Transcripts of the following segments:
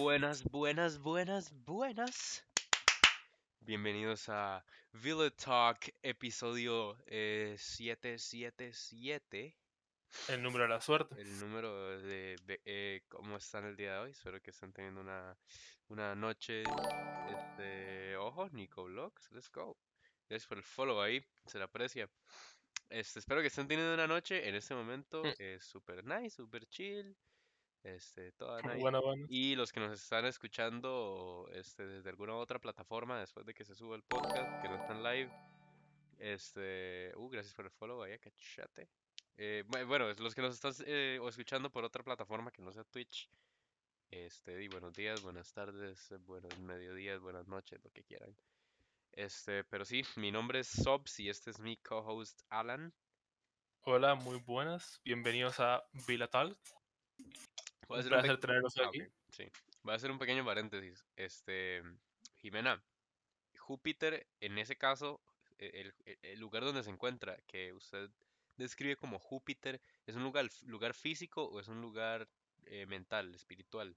Buenas, buenas, buenas, buenas. Bienvenidos a Villa Talk, episodio eh, 777. El número de la suerte. El número de, de, eh, cómo están el día de hoy. Espero que estén teniendo una, una noche. Este, ojo, Nico Vlogs, let's go. Gracias por el follow ahí, se le aprecia. Este, espero que estén teniendo una noche en este momento Mm. eh, super nice, super chill. Este, toda nice. Bueno, bueno. Y los que nos están escuchando este, desde alguna otra plataforma después de que se suba el podcast, que no están live. Este, uh, gracias por el follow, vaya cachate. Eh, bu- bueno, los que nos están eh, escuchando por otra plataforma que no sea Twitch. Este, y buenos días, buenas tardes, buenos mediodías, buenas noches, lo que quieran. Este, pero sí, mi nombre es Sobs y este es mi co-host Alan. Hola, muy buenas. Bienvenidos a Vilatal. Voy a hacer un placer pe- tenerlos Ah, aquí. sí. Voy a hacer un pequeño paréntesis. Este, Jimena, Júpiter, en ese caso, e- el, el- el lugar donde se encuentra, que usted describe como Júpiter, ¿es un lugar, lugar físico o es un lugar eh, mental, espiritual?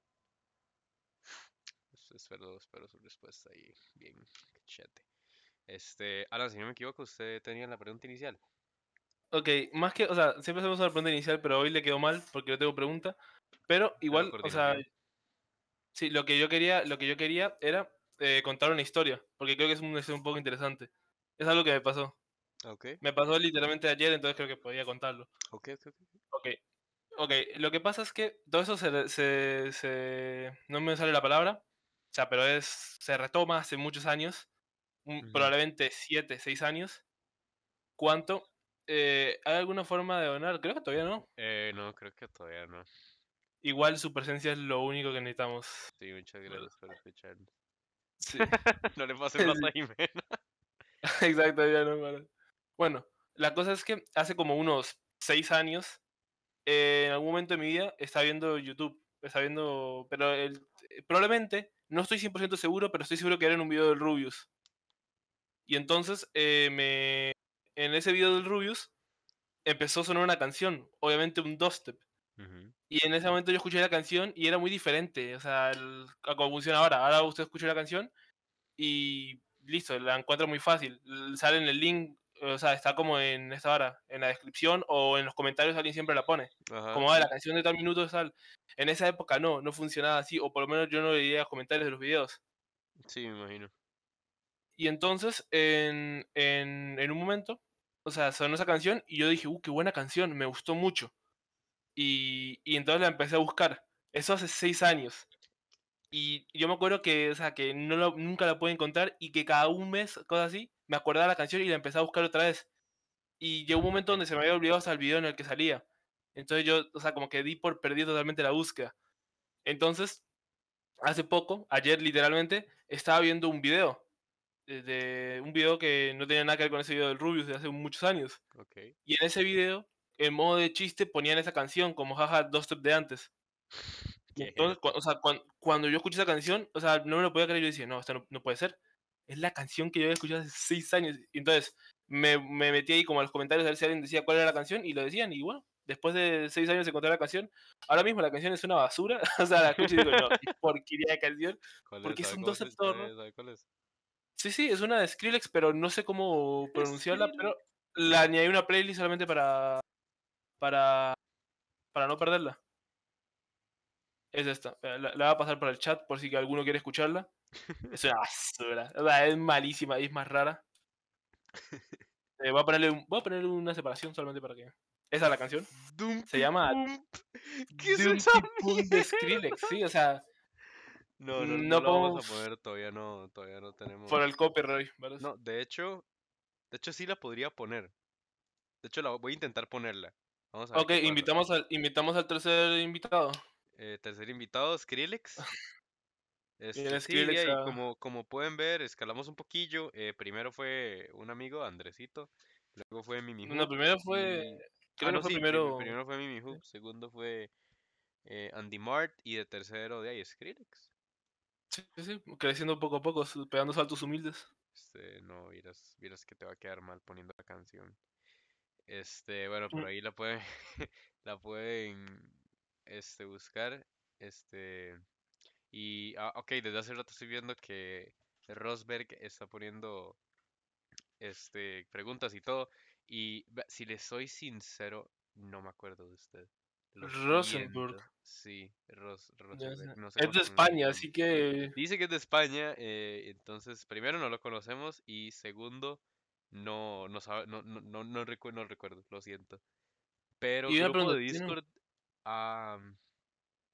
Es- Espero, espero su respuesta ahí, bien, cachete. Este, Alan, si no me equivoco, usted tenía la pregunta inicial. Ok, más que, o sea, siempre hacemos una pregunta inicial, pero hoy le quedó mal porque no tengo pregunta. Pero igual, o sea, sí, lo que yo quería, lo que yo quería era eh, contar una historia, porque creo que es una historia un poco interesante. Es algo que me pasó. Ok, Me pasó literalmente ayer, entonces creo que podía contarlo. ok, ok. ok. Ok, ok, lo que pasa es que todo eso se, se, se- no me sale la palabra, o sea, pero es, se retoma hace muchos años, un- probablemente 7, 6 años. ¿Cuánto? Eh, ¿Hay alguna forma de donar? Creo que todavía no. Eh, no, creo que todavía no. Igual su presencia es lo único que necesitamos. Sí, muchas gracias por escuchar. Sí, No le pases plata a Jimena. exacto, ya no para. Bueno, la cosa es que hace como unos 6 años, eh, en algún momento de mi vida, estaba viendo YouTube. Estaba viendo, pero el, eh, probablemente, no estoy 100% seguro, pero estoy seguro que era en un video del Rubius. Y entonces, eh, me, en ese video del Rubius, empezó a sonar una canción, obviamente un dubstep. Y en ese momento yo escuché la canción y era muy diferente, o sea, el- a cómo funciona ahora. Ahora usted escucha la canción y listo, la encuentra muy fácil. Sale en el link, o sea, está como en esta hora, en la descripción o en los comentarios alguien siempre la pone. Ajá, Como, ah, la canción de tal minuto tal. En esa época no, no funcionaba así, o por lo menos yo no leía comentarios de los videos. Sí, me imagino. Y entonces, en, en, en un momento, o sea, sonó esa canción y yo dije, uh, qué buena canción, me gustó mucho. Y, y entonces la empecé a buscar. Eso hace seis años. Y yo me acuerdo que, o sea, que no lo- nunca la pude encontrar y que cada un mes, cosas así, me acordaba la canción y la empecé a buscar otra vez. Y llegó un momento donde se me había olvidado hasta el video en el que salía. Entonces yo, o sea, como que di por perdido totalmente la búsqueda. Entonces, hace poco, ayer literalmente, estaba viendo un video. eh, De un video que no tenía nada que ver con ese video del Rubius de hace muchos años. Ok. Y en ese video, en modo de chiste, ponían esa canción como jaja, dos step de antes. Entonces, cua- o sea, cuan- cuando yo escuché esa canción, o sea, no me lo podía creer. Yo decía, no, esto no, no puede ser. Es la canción que yo había escuchado hace seis años. Entonces me, me metí ahí como a los comentarios a ver si alguien decía cuál era la canción y lo decían. Y bueno, después de seis años encontré la canción. Ahora mismo la canción es una basura. o sea, la escucho y digo, no, porquería de canción. ¿Cuál Porque es? es ¿Sabe un cómo se- dubstep todo, ¿no? sabe- sabe cuál es? Sí, sí, es una de Skrillex, pero no sé cómo pronunciarla, pero la añadí a una playlist solamente para para para no perderla. Es esta. eh, La, la voy a pasar por el chat por si alguno quiere escucharla. Es una basura. es malísima y es más rara. Eh, voy, a ponerle un- voy a ponerle una separación solamente para que. Esa es la canción. Se llama. ¿Qué es esa de? Skrillex, sí, o sea, No, no, no, no lo vamos a poner, todavía no, todavía no tenemos. por el copyright, ¿verdad? No, de hecho, de hecho sí la podría poner. De hecho, la voy a intentar ponerla. Vamos a ver ok, invitamos al, invitamos al tercer invitado. Eh, tercer invitado, Skrillex. Este, sí, Skrillex y a- como, como pueden ver, escalamos un poquillo. Eh, primero fue un amigo, Andresito. Luego fue Mimi No, Hoop, primero fue. Creo ah, no, fue sí, primero. primero fue Mimi Hoop, segundo fue eh, Andy Mart y de tercero de ahí Skrillex. Sí, sí, sí, creciendo poco a poco, pegando saltos humildes. Este, no, vieras, vieras que te va a quedar mal poniendo la canción. Este, bueno, por Mm. ahí la pueden, la pueden, este, buscar, este, Y, ah, ok, desde hace rato estoy viendo que Rosberg está poniendo este, preguntas y todo. Y si le soy sincero, no me acuerdo de usted. Lo Rosenborg. siento. Sí, Ros, Rosenberg, sé. no sé Es de España, así que. Dice que es de España, eh, entonces primero no lo conocemos y segundo no no sabe, no no no, no recu- no recuerdo, lo siento. Pero Y una grupo pregunta, de ¿tiene- Discord,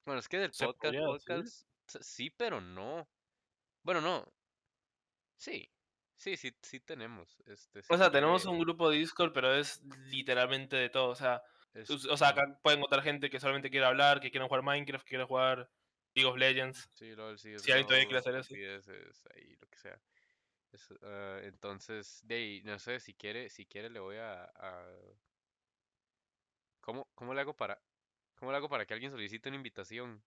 bueno, es que del ¿Se podcast, podría sí, pero no. Bueno, no. Sí, sí, sí, sí tenemos. Este, O sea, tenemos un grupo de Discord, pero es literalmente de todo. O sea, es- o sea, acá pueden encontrar gente que solamente quiere hablar, que quiere jugar Minecraft, que quiere jugar League of Legends. Sí, LOL, sí, Si alguien todavía quiere hacer eso. estupideces, ahí, lo que sea. Es, ah, entonces, de ahí, no sé, si quiere, si quiere le voy a, a- ¿Cómo, cómo le hago para, cómo le hago para que alguien solicite una invitación?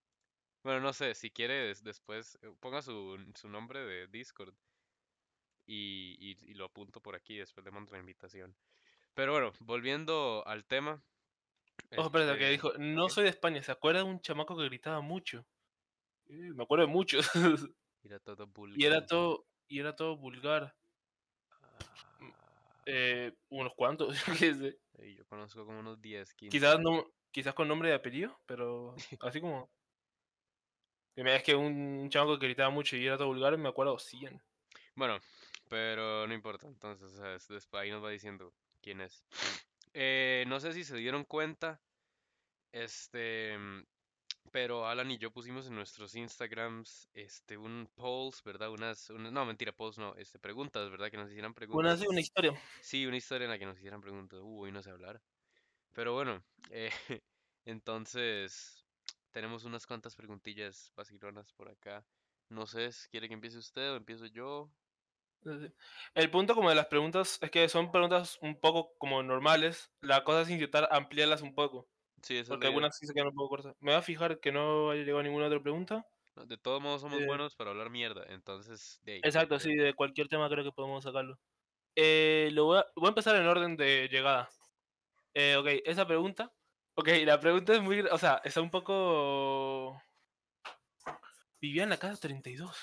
Bueno, no sé, si quiere des- después, eh, ponga su, su nombre de Discord y, y, y lo apunto por aquí, después le mando la invitación. Pero bueno, volviendo al tema. Ojo, espérate, que este, dijo, no ¿qué? soy de España. ¿Se acuerda de un chamaco que gritaba mucho? Eh, me acuerdo de muchos. Era todo y era vulgar. todo, y era todo vulgar. Ah, Eh, unos cuantos, yo qué sé. y yo conozco como unos 10, 15. Quizás no, quizás con nombre y apellido, pero así como. Es que un chamaco que gritaba mucho y era todo vulgar, me acuerdo 100. Bueno, pero no importa, entonces, después ahí nos va diciendo quién es. Eh, no sé si se dieron cuenta, este, mm, pero Alan y yo pusimos en nuestros Instagrams, este, un polls, ¿verdad? Unas, unas- no, mentira, polls no, este, preguntas, ¿verdad? Que nos hicieran Una, preguntas. sí, una historia. Sí, una historia en la que nos hicieran preguntas. Uh, hoy no sé hablar. Pero bueno, eh, entonces, tenemos unas cuantas preguntillas vacilonas por acá. No sé, si ¿quiere que empiece usted o empiezo yo? El punto como de las preguntas es que son preguntas un poco como normales. La cosa es intentar ampliarlas un poco. Sí, esa es Porque idea. algunas sí se quedan un poco cortas. Me voy a fijar que no haya llegado ninguna otra pregunta. No, De todos modos somos Eh, buenos para hablar mierda, entonces de ahí. Exacto, sí, de cualquier tema creo que podemos sacarlo. Eh, lo voy, a, voy a empezar en orden de llegada. Eh, ok, esa pregunta. Ok, la pregunta es muy. gra- O sea, está un poco. Vivía en la casa 32.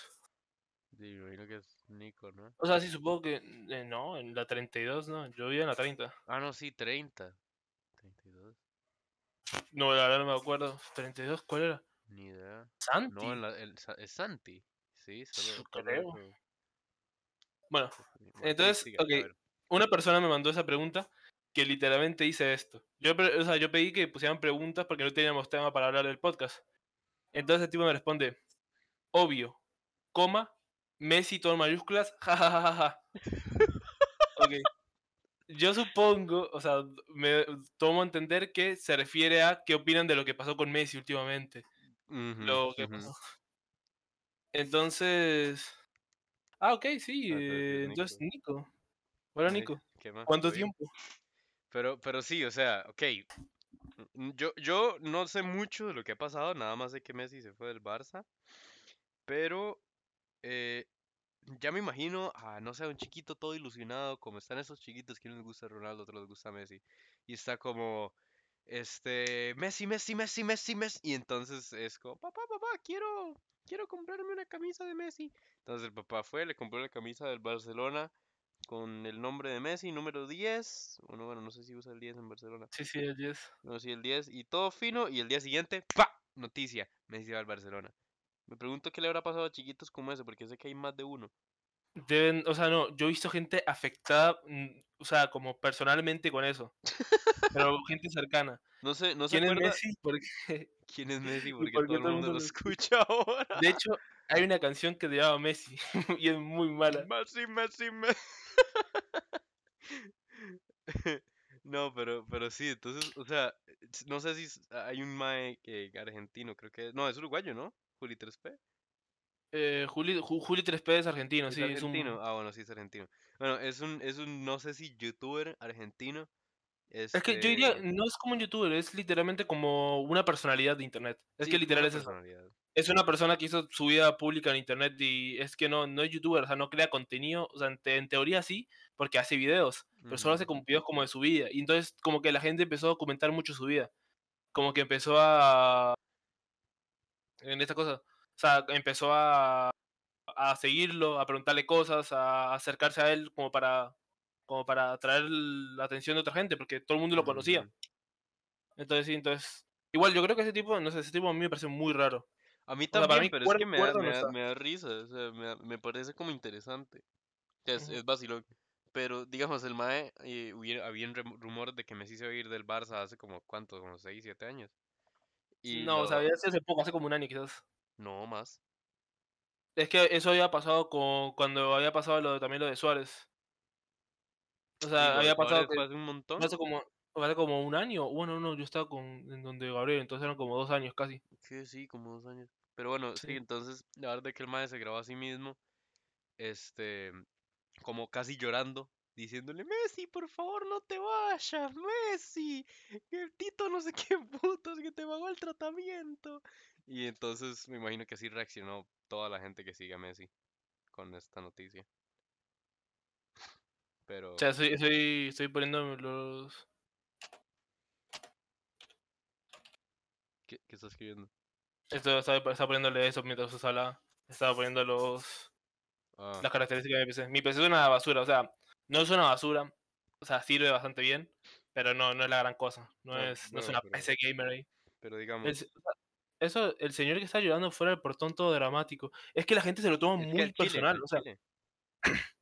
sí, me imagino que es Nico, ¿no? O sea, sí, supongo que. eh, no, en la 32 no. Yo vivía en la 30. Ah, no, sí, 30. 32, No, la verdad no me acuerdo. ¿32 cuál era? ni idea. ¿Santi? No, la, el es Santi. Sí, solo, Creo. eso. Bueno, entonces, ok, una persona me mandó esa pregunta que literalmente dice esto. Yo, o sea, yo pedí que pusieran preguntas porque no teníamos tema para hablar del podcast. Entonces el tipo me responde, obvio, coma, Messi todo en mayúsculas, jajajaja. Yo supongo, o sea, me tomo a entender que se refiere a qué opinan de lo que pasó con Messi últimamente. Lo que pasó. Entonces... Ah, ok, sí. Ah, eh, entonces, Nico. Hola, Nico. ¿qué más? ¿Cuánto tiempo? Pero, pero sí, o sea, ok. Yo, yo no sé mucho de lo que ha pasado, nada más sé que Messi se fue del Barça. Pero eh, ya me imagino a, no sé, un chiquito todo ilusionado, como están esos chiquitos que uno les gusta Ronaldo, otros les gusta Messi. Y está como, este, Messi, Messi, Messi, Messi, Messi. Y entonces es como, papá, papá, quiero, quiero comprarme una camisa de Messi. Entonces el papá fue, le compró la camisa del Barcelona con el nombre de Messi, número 10. Bueno, bueno, no sé si usa el 10 en Barcelona. Sí, sí, el 10. No, sí, el 10 y todo fino. Y el día siguiente, ¡pa! Noticia, Messi va al Barcelona. Me pregunto qué le habrá pasado a chiquitos como ese, porque sé que hay más de uno. Deben, o sea, no, yo he visto gente afectada, mm, o sea, como personalmente con eso. Pero gente cercana. No sé, no se ¿Quién es Messi? Porque, quién es Messi, ¿Y porque por todo el mundo lo escucha ahora. de hecho, hay una canción que se llama Messi y es muy mala. Messi, Messi, Messi. No, pero, pero sí, entonces, o sea, s- no sé si hay un mae que argentino, creo que, no, es uruguayo, ¿no? Juli 3P. Eh, Juli, Ju- Juli 3P es argentino, ¿Es sí, es un... argentino? Ah, bueno, sí es argentino. Bueno, es un, es un, no sé si youtuber argentino. Es que yo diría, Este, no es como un youtuber, es literalmente como una personalidad de internet. Es sí, que literal es eso. Es una persona que hizo su vida pública en internet y es que no, no es youtuber, o sea, no crea contenido, o sea, en, te- en teoría sí, porque hace videos, pero solo hace como videos como de su vida. Y entonces como que la gente empezó a documentar mucho su vida. Como que empezó a... En esta cosa. O sea, empezó a, a seguirlo, a preguntarle cosas, a acercarse a él como para, como para atraer la atención de otra gente, porque todo el mundo lo conocía. Ujú. Entonces, sí, entonces. Igual, yo creo que ese tipo, no sé, ese tipo a mí me parece muy raro. A mí O sea, también, mí, pero es que me da, no me da, me da risa, o sea, me, da- me parece como interesante. Es, Ujú. es vacilón. Pero, digamos, el Mae, eh, hubiera, habían rem- rumores de que Messi se iba a ir del Barça hace como, ¿cuánto? Como 6 7 años. Y No, o sea, había hace poco, hace como un año quizás. No, más. Es que eso había pasado con, cuando había pasado lo de, también lo de Suárez. O sea, había pasado que hace un montón. hace como, hace como un año. Bueno, no, yo estaba con, en donde Gabriel, entonces eran como dos años casi. Sí, sí, como dos años. Pero bueno, sí, Sí. entonces, la verdad que el Mae se grabó a sí mismo, este, como casi llorando, diciéndole, Messi, por favor, no te vayas, Messi, el Tito no sé qué putos, que te pagó el tratamiento. Y entonces me imagino que así reaccionó toda la gente que sigue a Messi con esta noticia. Pero, O sea, estoy, estoy, estoy poniendo los... ¿qué, qué estás escribiendo? Esto, estaba, estaba poniéndole eso mientras usted hablaba. Estaba poniendo los, Ah, las características de mi PC. Mi PC es una basura, o sea, no es una basura. O sea, sirve bastante bien, pero no, no es la gran cosa. No, No, es, no es una pero- PC gamer ahí. pero El digamos, sea, eso, el señor que está llorando fuera del portón todo dramático. Es que la gente se lo toma muy chile, personal. al O sea,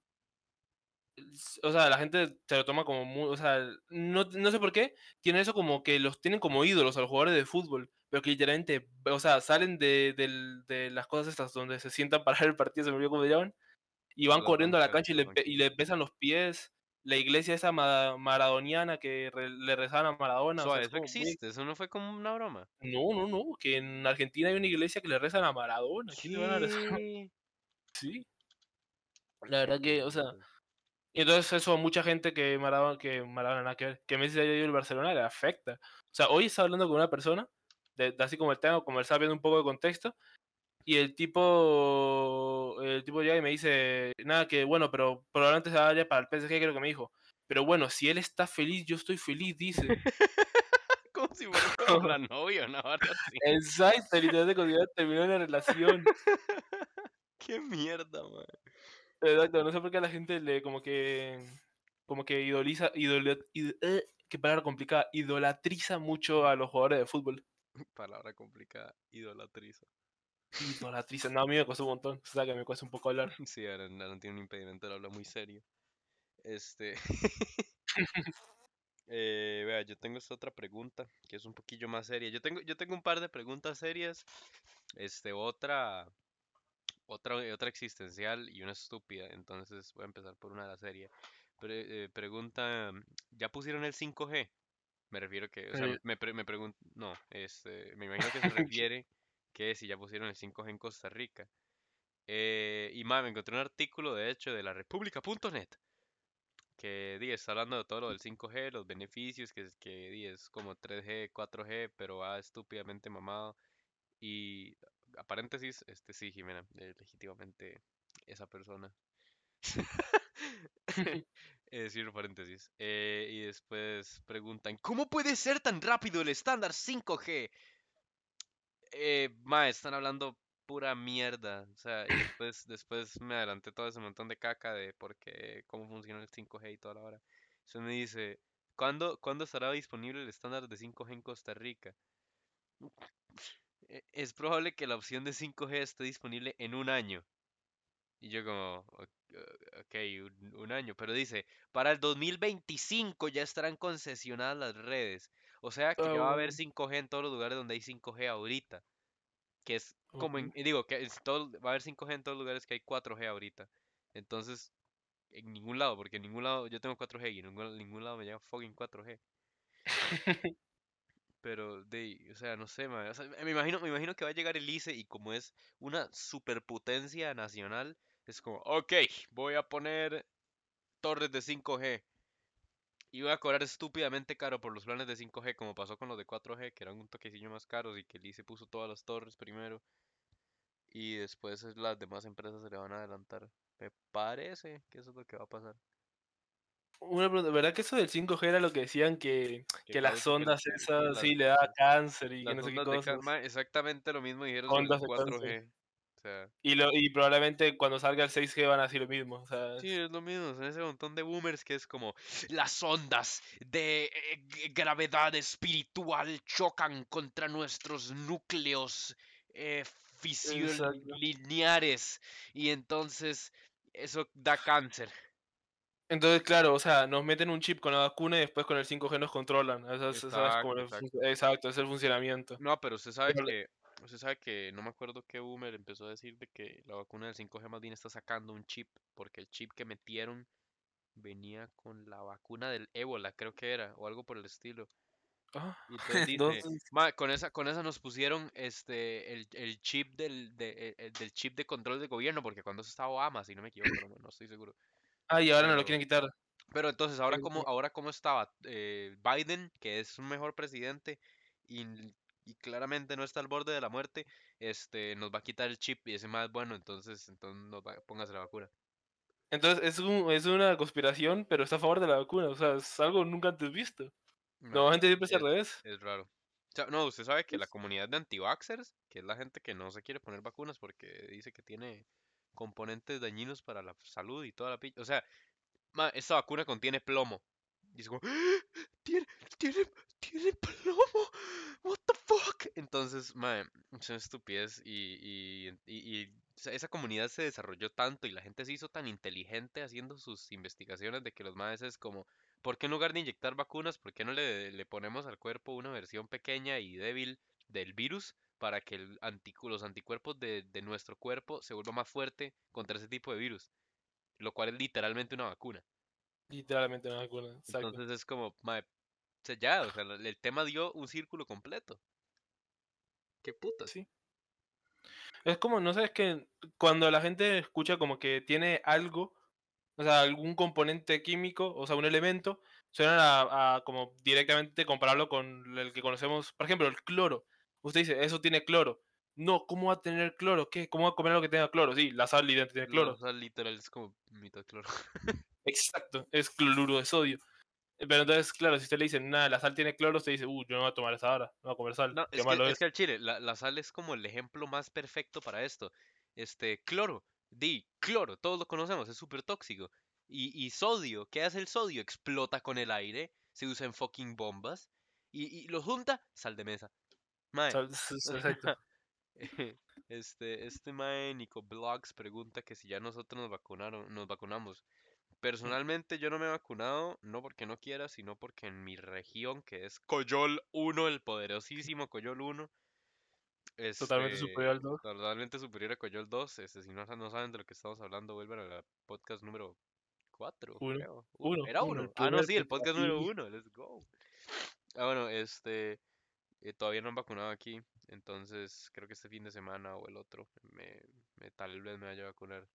o sea, la gente se lo toma como muy, o sea, no, no sé por qué, tienen eso como que los tienen como ídolos a los jugadores de fútbol, pero que literalmente, o sea, salen de, del- de las cosas estas donde se sientan para ver el partido, se me olvidó cómo se llaman, y van corriendo a la cancha y las le, pe- y le banquetas. besan los pies, la iglesia esa ma- maradoniana que re- le rezaban a Maradona, o sea, eso muy... existe, eso no fue como una broma. No, no, no, que en Argentina hay una iglesia que le rezan a Maradona, ¿quién le van a rezar? ¿Qué? Sí, la verdad que, o sea. Y entonces eso a mucha gente que Maradona, que Maradona que ver, que Messi haya ido al Barcelona le afecta. O sea, hoy estaba hablando con una persona, de, de así como el tema, como él estaba viendo un poco de contexto, y el tipo, el tipo llega y me dice, nada, que bueno, pero probablemente se vaya para el PSG, creo que me dijo. Pero bueno, si él está feliz, yo estoy feliz, dice. Como si fuera como la novia, una vara así. Exacto, literalmente terminó la relación. Qué mierda, man. Exacto, no sé por qué a la gente le como que como que idoliza, idola, id- eh, qué palabra complicada, idolatriza mucho a los jugadores de fútbol. Palabra complicada, idolatriza. Idolatriza, no, a mí me cuesta un montón, o sea que me cuesta un poco hablar. Sí, Aaron, Aaron tiene un impedimento, habla muy serio. Este. eh, vea, yo tengo esta otra pregunta que es un poquillo más seria. Yo tengo, yo tengo un par de preguntas serias. Este, otra. Otra, otra existencial y una estúpida. Entonces voy a empezar por una de la serie. Pre- eh, pregunta, ¿ya pusieron el 5G? Me refiero que, o sea, Eh. me, pre- me pregunto, no, este, me imagino que se refiere que si ya pusieron el 5G en Costa Rica. Eh, y más, me encontré un artículo, de hecho, de la república.net, que di, está hablando de todo lo del 5G, los beneficios, que, es- que di, es como 3G, 4G, pero va estúpidamente mamado. Y, a paréntesis, este sí, Jimena, eh, legítimamente esa persona. Eh, cierro paréntesis. Eh, y después preguntan, ¿cómo puede ser tan rápido el estándar 5G? Eh, ma, están hablando pura mierda. O sea, después, después me adelanté todo ese montón de caca de por qué, cómo funciona el 5G y toda la hora. Eso me dice, ¿cuándo, ¿cuándo estará disponible el estándar de 5G en Costa Rica? "E- Es probable que la opción de 5G esté disponible en un año. Y yo como, "Ok, un año, pero dice, para el 2025 ya estarán concesionadas las redes. O sea que ya va a haber bueno, 5G en todos los lugares donde hay 5G ahorita. Que es como en, digo, que es todo, va a haber 5G en todos los lugares que hay 4G ahorita. Entonces, en ningún lado, porque en ningún lado, yo tengo 4G y en ningún, ningún lado me llega fucking 4G. Pero, de, o sea, no sé, ma, o sea, me imagino, me imagino que va a llegar el ICE y como es una superpotencia nacional, es como, ok, voy a poner torres de 5G voy a cobrar estúpidamente caro por los planes de 5G, como pasó con los de 4G, que eran un toquecillo más caros y que el ICE puso todas las torres primero y después es- las demás empresas se le van a adelantar. Me parece que eso es lo que va a pasar. Una pregunta, ¿verdad que eso del 5G era lo que decían que, Que que las ondas que- esas sí le da cáncer y que no sé qué cosas? calma, exactamente lo mismo dijeron sobre el Ondas de cáncer. 4G. Sea, Y, lo, y probablemente cuando salga el 6G van a decir lo mismo. O sea, sí, es lo mismo, son ese montón de boomers que es como las ondas de eh, gravedad espiritual chocan contra nuestros núcleos eh, Exacto. fisilineares y entonces eso da cáncer. Entonces, claro, o sea, nos meten un chip con la vacuna y después con el 5G nos controlan. Es como Exacto, el exacto. exacto, es el funcionamiento. No, pero usted sabe Pero que, usted sabe que, no me acuerdo qué boomer empezó a decir de que la vacuna del 5G más bien está sacando un chip, porque el chip que metieron venía con la vacuna del ébola, creo que era, o algo por el estilo. Ah, Y entonces dice, Entonces, "Ma, con esa, con esa nos pusieron este el, el chip del, de- el- del chip de control de gobierno, porque cuando eso estaba Obama, si no me equivoco, no, no estoy seguro. ah, y ahora no lo quieren quitar. pero entonces, ahora como, ahora cómo estaba eh, Biden, que es un mejor presidente y, y claramente no está al borde de la muerte, este, nos va a quitar el chip y ese más bueno, entonces, entonces nos va, póngase la vacuna. Entonces, es, un- es una conspiración, pero está a favor de la vacuna. O sea, es algo nunca antes visto. Ma, Normalmente siempre es al revés. es raro. O sea, no, usted sabe que la comunidad de anti-vaxxers, que es la gente que no se quiere poner vacunas porque dice que tiene componentes dañinos para la salud y toda la pi... O sea, ma, esta vacuna contiene plomo. Y es como, "¡Ah! tiene, tiene, tiene plomo. What the fuck? Entonces, ma, es una estupidez y, y, y, y esa- comunidad se desarrolló tanto y la gente se hizo tan inteligente haciendo sus investigaciones de que los maes es como, ¿por qué en lugar de inyectar vacunas, por qué no le, le ponemos al cuerpo una versión pequeña y débil del virus para que el anticu- los anticuerpos de, de nuestro cuerpo se vuelvan más fuerte contra ese tipo de virus? Lo cual es literalmente una vacuna. Literalmente una vacuna. Exacto. Entonces es como, mae, sea, ya, o sea, la- el tema dio un círculo completo. ¿Qué putas? Sí. Es como, no sé, es que cuando la gente escucha como que tiene algo, o sea, algún componente químico, o sea, un elemento, suenan a, a como directamente compararlo con el que conocemos, por ejemplo, el cloro. Usted dice, eso tiene cloro. No, ¿cómo va a tener cloro? ¿Qué? ¿Cómo va a comer algo que tenga cloro? Sí, la sal literalmente tiene La cloro. sal literal es como mitad cloro. Exacto, es cloruro de sodio. Pero entonces, claro, si usted le dice, nada, la sal tiene cloro, usted dice, uh, yo no voy a tomar esa ahora, no voy a comer sal. No, Qué es que, malo es es. que al chile, la, la sal es como el ejemplo más perfecto para esto. Este, cloro, di, cloro, todos lo conocemos, es súper tóxico. Y, y sodio, ¿qué hace el sodio? Explota con el aire, se usa en fucking bombas. Y, y lo junta, sal de mesa. Mae, Exacto. Este, este mae Nico Blogs pregunta que si ya nosotros nos vacunaron, nos vacunamos. Personalmente yo no me he vacunado, no porque no quiera, sino porque en mi región, que es Coyol 1, el poderosísimo Coyol 1, Totalmente este, superior al 2. totalmente superior a Coyol 2, este, si no, no saben de lo que estamos hablando, vuelvan a la podcast número 4, Uno. creo. Uno. Era uno, uno. el Ah, no, sí, el podcast. número Y- 1, let's go. Ah, bueno, este, eh, todavía no han vacunado aquí, entonces creo que este fin de semana o el otro me, me- tal vez me vaya a vacunar.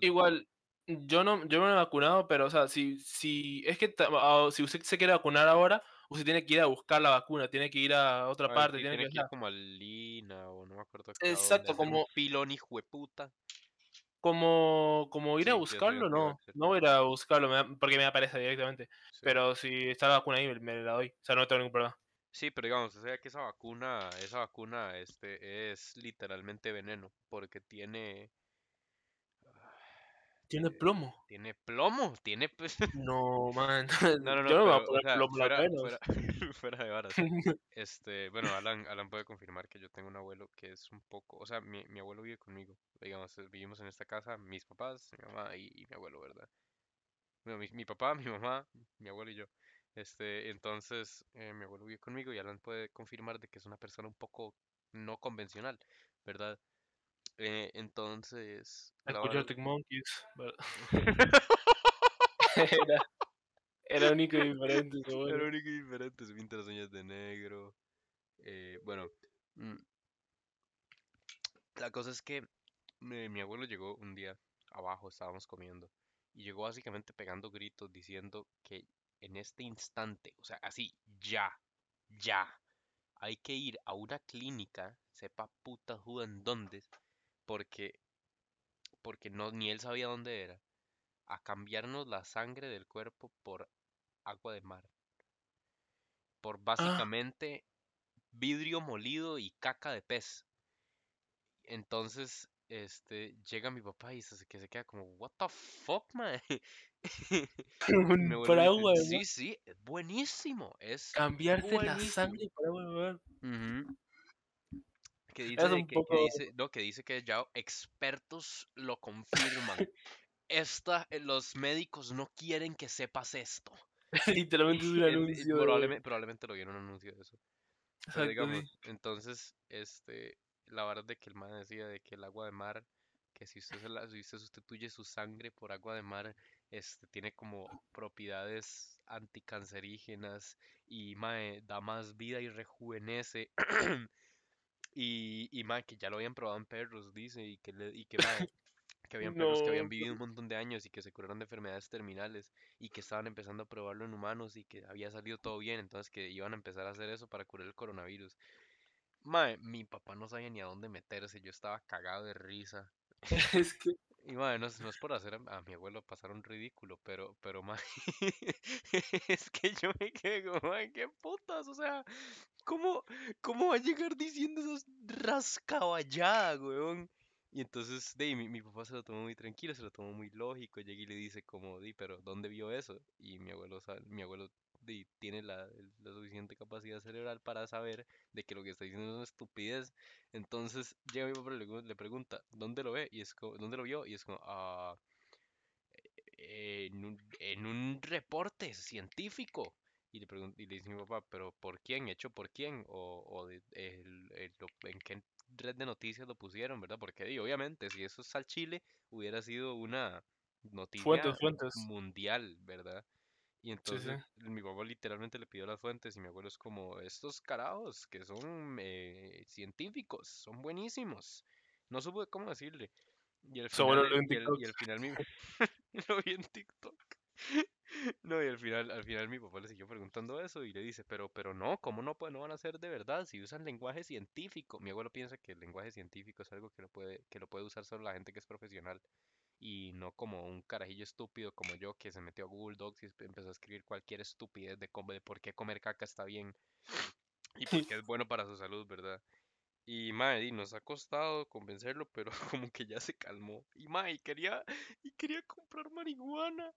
Igual, yo no, yo no me he vacunado, pero, o sea, si, si es que ah, si usted se quiere vacunar ahora, usted tiene que ir a buscar la vacuna, tiene que ir a otra Ay, parte, tiene tiene que, que ir como a Lina o no me acuerdo exacto, como, filón hijo de puta. como, como ir a Sí, buscarlo, no, no voy a ir a buscarlo, me porque me aparece directamente, Sí. pero si está la vacuna ahí, me, me la doy, o sea, no tengo ningún problema. Sí, pero digamos, o sea que esa vacuna, esa vacuna, este, es literalmente veneno, porque tiene, Tiene plomo. tiene plomo, tiene, pues, No, man, no, no, no, yo no me voy a pero, o poner sea, plomo fuera, venas. fuera, fuera de varas. Este, bueno, Alan, Alan puede confirmar que yo tengo un abuelo que es un poco, o sea, mi, mi abuelo vive conmigo, digamos, eh, vivimos en esta casa, mis papás, mi mamá y, y mi abuelo, ¿verdad? Bueno, mi, mi papá, mi mamá, mi abuelo y yo. Este, entonces, eh, mi abuelo vive conmigo y Alan puede confirmar de que es una persona un poco no convencional, ¿verdad? Eh, entonces, Arctic Monkeys, pero- era, era único y diferente, ese Era único y diferente, las uñas de negro. eh, bueno, mm, la cosa es que eh, mi abuelo llegó un día abajo, estábamos comiendo, y llegó básicamente pegando gritos diciendo que en este instante, o sea, así, ya, ya, hay que ir a una clínica, sepa puta juda en dónde, porque, porque no, ni él sabía dónde era, a cambiarnos la sangre del cuerpo por agua de mar, por Ah, básicamente vidrio molido y caca de pez. Entonces, este, llega mi papá y se, que se queda como, what the fuck, para dice, agua de sí, mar. sí, buenísimo, es Cambiarte la sangre por agua de mar. Que dice, Es un que, que poco. dice, no, que dice que ya expertos lo confirman. Esta, eh, los médicos no quieren que sepas esto. Literalmente es un anuncio. probablemente, probablemente lo vieron un anuncio de eso. Pero digamos, entonces, este, la verdad de que el man decía de que el agua de mar, que si usted, se la, si usted sustituye su sangre por agua de mar, este, tiene como propiedades anticancerígenas y mae, da más vida y rejuvenece. Y, y mae, que ya lo habían probado en perros, dice, y que, le, y que, mae, que habían perros que habían vivido un montón de años y que se curaron de enfermedades terminales y que estaban empezando a probarlo en humanos y que había salido todo bien, entonces que iban a empezar a hacer eso para curar el coronavirus. Mae, mi papá no sabía ni a dónde meterse, yo estaba cagado de risa. es que Y mae, no, es no es por hacer a, a mi abuelo pasar un ridículo, pero, pero mae, es que yo me quedé como, mae, qué putas, o sea, ¿cómo, cómo va a llegar diciendo esas rascaballadas, weón? Y entonces, de, mi, papá se lo tomó muy tranquilo, se lo tomó muy lógico, llega y le dice como, di, pero ¿dónde vio eso? Y mi abuelo, mi abuelo tiene la, suficiente capacidad cerebral para saber de que lo que está diciendo es una estupidez. Entonces llega mi papá y le, gu- le pregunta, ¿dónde lo ve? Y es como, ¿dónde lo vio? Y es como, ah, un, en un reporte científico. Y le, y le dice mi papá, ¿pero por quién? ¿Hecho por quién? ¿O, o de- el- el- en qué red de noticias lo pusieron, verdad? Porque obviamente, si eso es al Chile, hubiera sido una noticia fuentes, fuentes. mundial, ¿verdad? Y Sí, sí. entonces mi papá literalmente le pidió las fuentes y mi abuelo es como, estos carajos que son eh, científicos, son buenísimos. No supe cómo decirle. Y al final, y y al final mi, lo vi en TikTok. No, y al final, al final mi papá le siguió preguntando eso y le dice, pero, pero no, ¿cómo no, puede- no van a ser de verdad si usan lenguaje científico? Mi abuelo piensa que el lenguaje científico es algo que lo puede, que lo puede usar solo la gente que es profesional y no como un carajillo estúpido como yo que se metió a Google Docs y empezó a escribir cualquier estupidez de, cómo- de por qué comer caca está bien y por qué es bueno para su salud, ¿verdad? Y mae, nos ha costado convencerlo, pero como que ya se calmó. Y mae, quería, y quería comprar marihuana.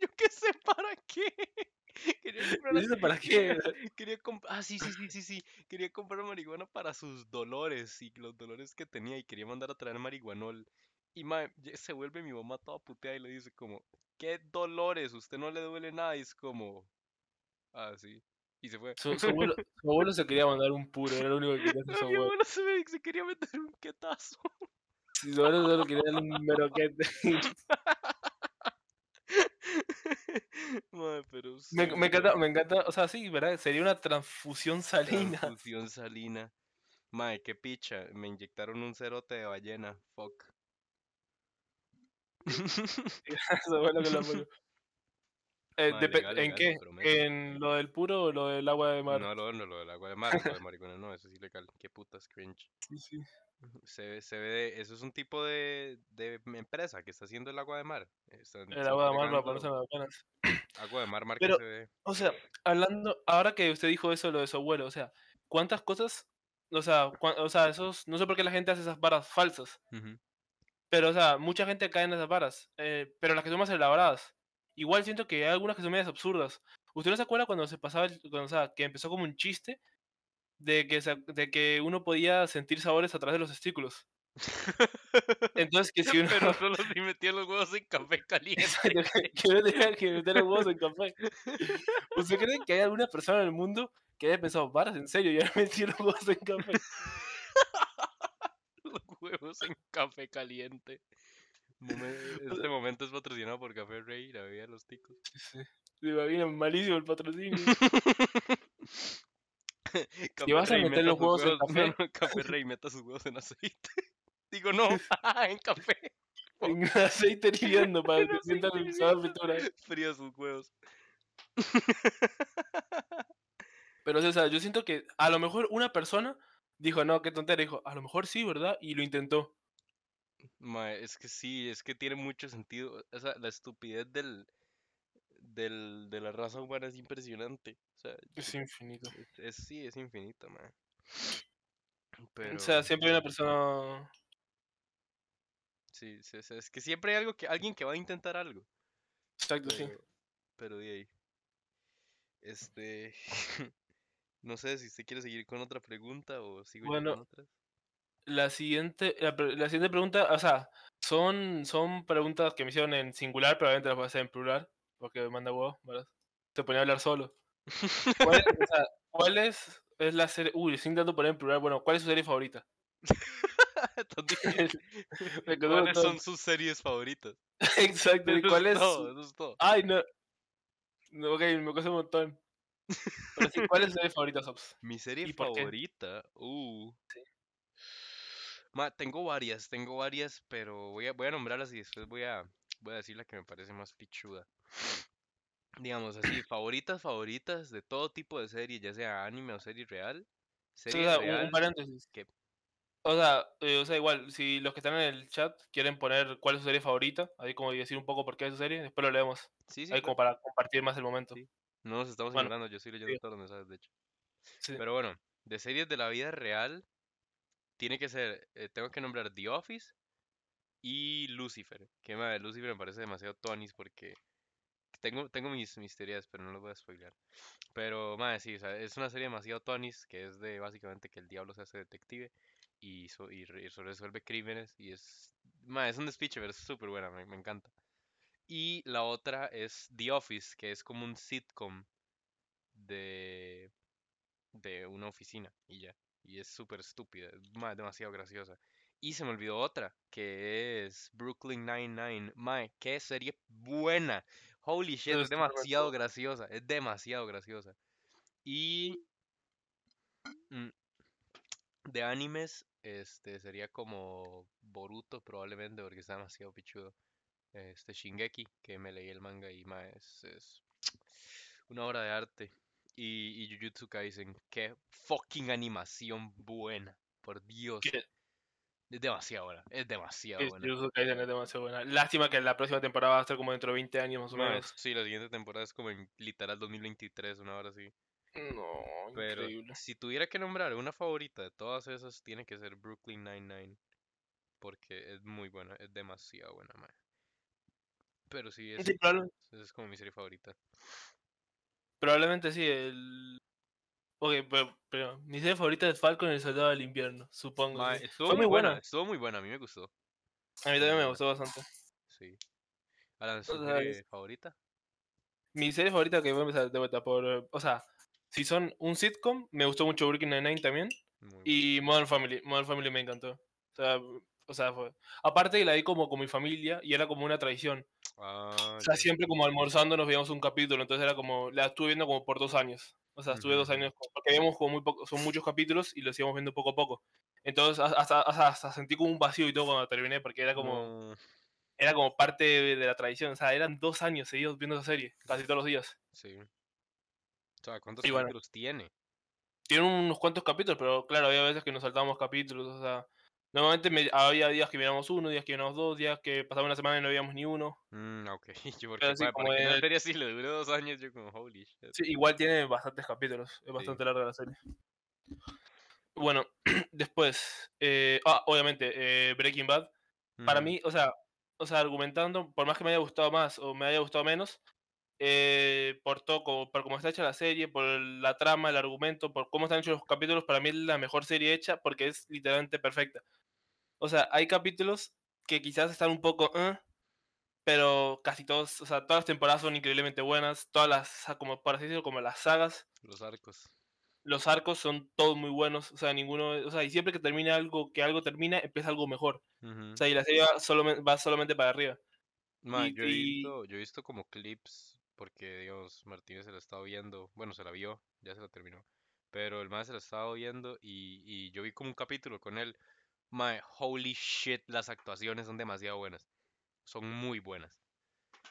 Yo qué sé para qué. Quería comprar, ¿Y eso para qué? quería comprar, ah, sí, sí, sí, sí, sí. Quería comprar marihuana para sus dolores y los dolores que tenía y quería mandar a traer marihuanol. Y ya se vuelve mi mamá toda puteada y le dice como, ¿qué dolores? ¿Usted no le duele nada? Y es como, ah, sí. Y se fue. Su, su abuelo, su abuelo se quería mandar un puro, era lo único que quería hacer su Mi abuelo. abuelo se, me- se quería meter un quetazo. Si su abuelo solo quería darle un meroquete. Mae, pero Me, sí, me encanta, me encanta, o sea, sí, ¿verdad? Sería una transfusión salina. Transfusión salina. Mae, qué picha. Me inyectaron un cerote de ballena. Fuck. Su abuelo que lo apoyó. Eh, legal, ¿En qué? prometo. ¿En lo del puro o lo del agua de mar? No, lo, no, lo del agua de mar, lo de marihuana, no, eso es ilegal. Qué putas, cringe. Sí, sí. Se se ve de- eso es un tipo de, de empresa que está haciendo el agua de mar. El agua de mar para ponerse en las. Agua de mar, Pero-. O sea, hablando, ahora que usted dijo eso, lo de su abuelo, o sea, ¿cuántas cosas? O sea, cua- o sea, esos, no sé por qué la gente hace esas varas falsas, pero, o sea, mucha gente cae en esas varas, eh, pero las que son más elaboradas. Igual siento que hay algunas que son medias absurdas. ¿Usted no se acuerda cuando se pasaba, el- cuando, o sea, que empezó como un chiste de que, de que uno podía sentir sabores a través de los testículos? Entonces, que si uno... Pero solo si metía los huevos en café caliente. Que, no que meter los huevos en café. ¿Usted cree que hay alguna persona en el mundo que haya pensado, varas, en serio, ya metí los huevos en café? Los huevos en café caliente. Este momento es patrocinado por Café Rey, la bebida de los ticos. Sí, sí. Imagina malísimo el patrocinio. Café vas a meter los huevos en no, café. no, Café Rey, meta sus huevos en aceite. Digo, no, en café. En aceite hirviendo para que sientan el sabor a fritura. Fría sus huevos. Pero, o sea, yo siento que a lo mejor una persona dijo, no, qué tontera, dijo, a lo mejor sí, ¿verdad? Y lo intentó. Mae, es que sí, es que tiene mucho sentido. O sea, la estupidez del, del, de la raza humana es impresionante. O sea, Es infinito. es, es- sí, es infinita. Pero O sea, siempre hay una persona. Sí, sí, sí, es que siempre hay algo que alguien que va a intentar algo. Exacto, sí. Pero, pero de ahí. Este, no sé si usted quiere seguir con otra pregunta o sigo yo Bueno, con otras. La siguiente, la, la siguiente pregunta, o sea, son, son preguntas que me hicieron en singular, pero obviamente las voy a hacer en plural, porque me manda huevo, ¿verdad? Se ponía a hablar solo. ¿Cuál, es- o sea, ¿cuál es, es la serie? Uy, sin tanto poner en plural, bueno, ¿cuál es su serie favorita? ¿Cuáles son sus series favoritas? Exacto, ¿y cuál es todo, eso es todo. Ay, no. No, Ok, me costó un montón. Pero sí, ¿cuál es su serie favorita, Sops? Mi serie favorita, uh. Sí. Ma, tengo varias, tengo varias, pero voy a, voy a nombrarlas y después voy a, voy a decir la que me parece más pichuda. Digamos así, favoritas, favoritas de todo tipo de serie, ya sea anime o serie real. O Serie sea, un- paréntesis. O sea, eh, o sea, igual, si los que están en el chat quieren poner cuál es su serie favorita, ahí como decir un poco por qué es su serie, después lo leemos. Sí, sí, ahí claro. como para compartir más el momento. Sí. No nos estamos Bueno, ignorando, yo estoy leyendo sí. todos los mensajes, de hecho. Sí. Pero bueno, de series de la vida real, tiene que ser, eh, tengo que nombrar The Office y Lucifer. Que madre, Lucifer me parece demasiado tonis porque tengo, tengo mis, mis teorías, pero no las voy a spoiler. Pero, madre, sí, o sea, es una serie demasiado tonis que es de básicamente que el diablo se hace detective y, so- y, resuelve crímenes y es, madre, es un despiche, pero es súper buena, me, me encanta. Y la otra es The Office, que es como un sitcom de, de una oficina y ya. Y es súper estúpida, es ma- demasiado graciosa. Y se me olvidó otra, que es Brooklyn Nine-Nine. Mae, qué serie buena. Holy shit, es demasiado graciosa, es demasiado graciosa. Y mm, de animes, este sería como Boruto probablemente, porque está demasiado pichudo. Este Shingeki, que me leí el manga y mae, es, es una obra de arte. Y, y Jujutsu Kaisen, qué fucking animación buena, por Dios. Es demasiado buena, es demasiado buena. Jujutsu Kaisen es demasiado buena. Lástima que la próxima temporada va a ser como dentro de 20 años más o menos. sí, la siguiente temporada es como en literal 2023, una hora así. No, Pero increíble. si tuviera que nombrar una favorita de todas esas, tiene que ser Brooklyn Nine-Nine. Porque es muy buena, es demasiado buena, mae. Pero sí, es, Sí, es como mi serie favorita. probablemente sí, el... Ok, pero, pero mi serie favorita es Falcon y el Soldado del Invierno, supongo. Estuvo Fue muy buena, buena. estuvo muy buena, a mí me gustó. A mí también me gustó bastante. Sí. Alan, ¿su serie favorita? Mi serie favorita que voy a empezar de vuelta por... O sea, si son un sitcom, me gustó mucho Brooklyn Nine-Nine también. Muy. Y Modern Family. Modern Family me encantó. O sea, o sea fue... Aparte la vi como con mi familia y era como una tradición. Ah, O sea, siempre como almorzando nos veíamos un capítulo. Entonces era como... La estuve viendo como por dos años. O sea, estuve Ujú, dos años... Porque vemos como muy poco... Son muchos capítulos y los íbamos viendo poco a poco. Entonces hasta, hasta, sentí como un vacío y todo cuando terminé porque era como... Era como parte de, de la tradición. O sea, eran dos años seguidos viendo esa serie. Casi todos los días. sí. O sea, ¿cuántos Y bueno. capítulos tiene? Tiene unos cuantos capítulos, pero claro, había veces que nos saltábamos capítulos, o sea, normalmente me- había días que miramos uno, días que miramos dos, días que pasaba una semana y no veíamos ni uno. Mm, ok. Yo porque Pero sí, para, como para que una el- serie así le duró dos años, yo como holy shit. Sí, igual tiene bastantes capítulos, es bastante larga la serie. Bueno, después, eh, ah, obviamente, eh, Breaking Bad, para Ujú. mí, o sea, o sea, argumentando, por más que me haya gustado más o me haya gustado menos, eh, por todo, como- por cómo está hecha la serie, por la trama, el argumento, por cómo están hechos los capítulos, para mí es la mejor serie hecha porque es literalmente perfecta. O sea, hay capítulos que quizás están un poco, "eh", pero casi todos, o sea, todas las temporadas son increíblemente buenas, todas las, como por así decirlo, como las sagas, Los arcos. los arcos son todos muy buenos, o sea, ninguno, o sea, y siempre que termina algo, que algo termina, empieza algo mejor. Ujú. O sea, y la serie va, solamente, va solamente para arriba. Ma, y- yo he visto, yo he visto como clips, porque digamos, Martínez se la estaba viendo, bueno, se la vio, ya se la terminó, pero el más se la estaba viendo y, y yo vi como un capítulo con él. My holy shit, las actuaciones son demasiado buenas. Son muy buenas.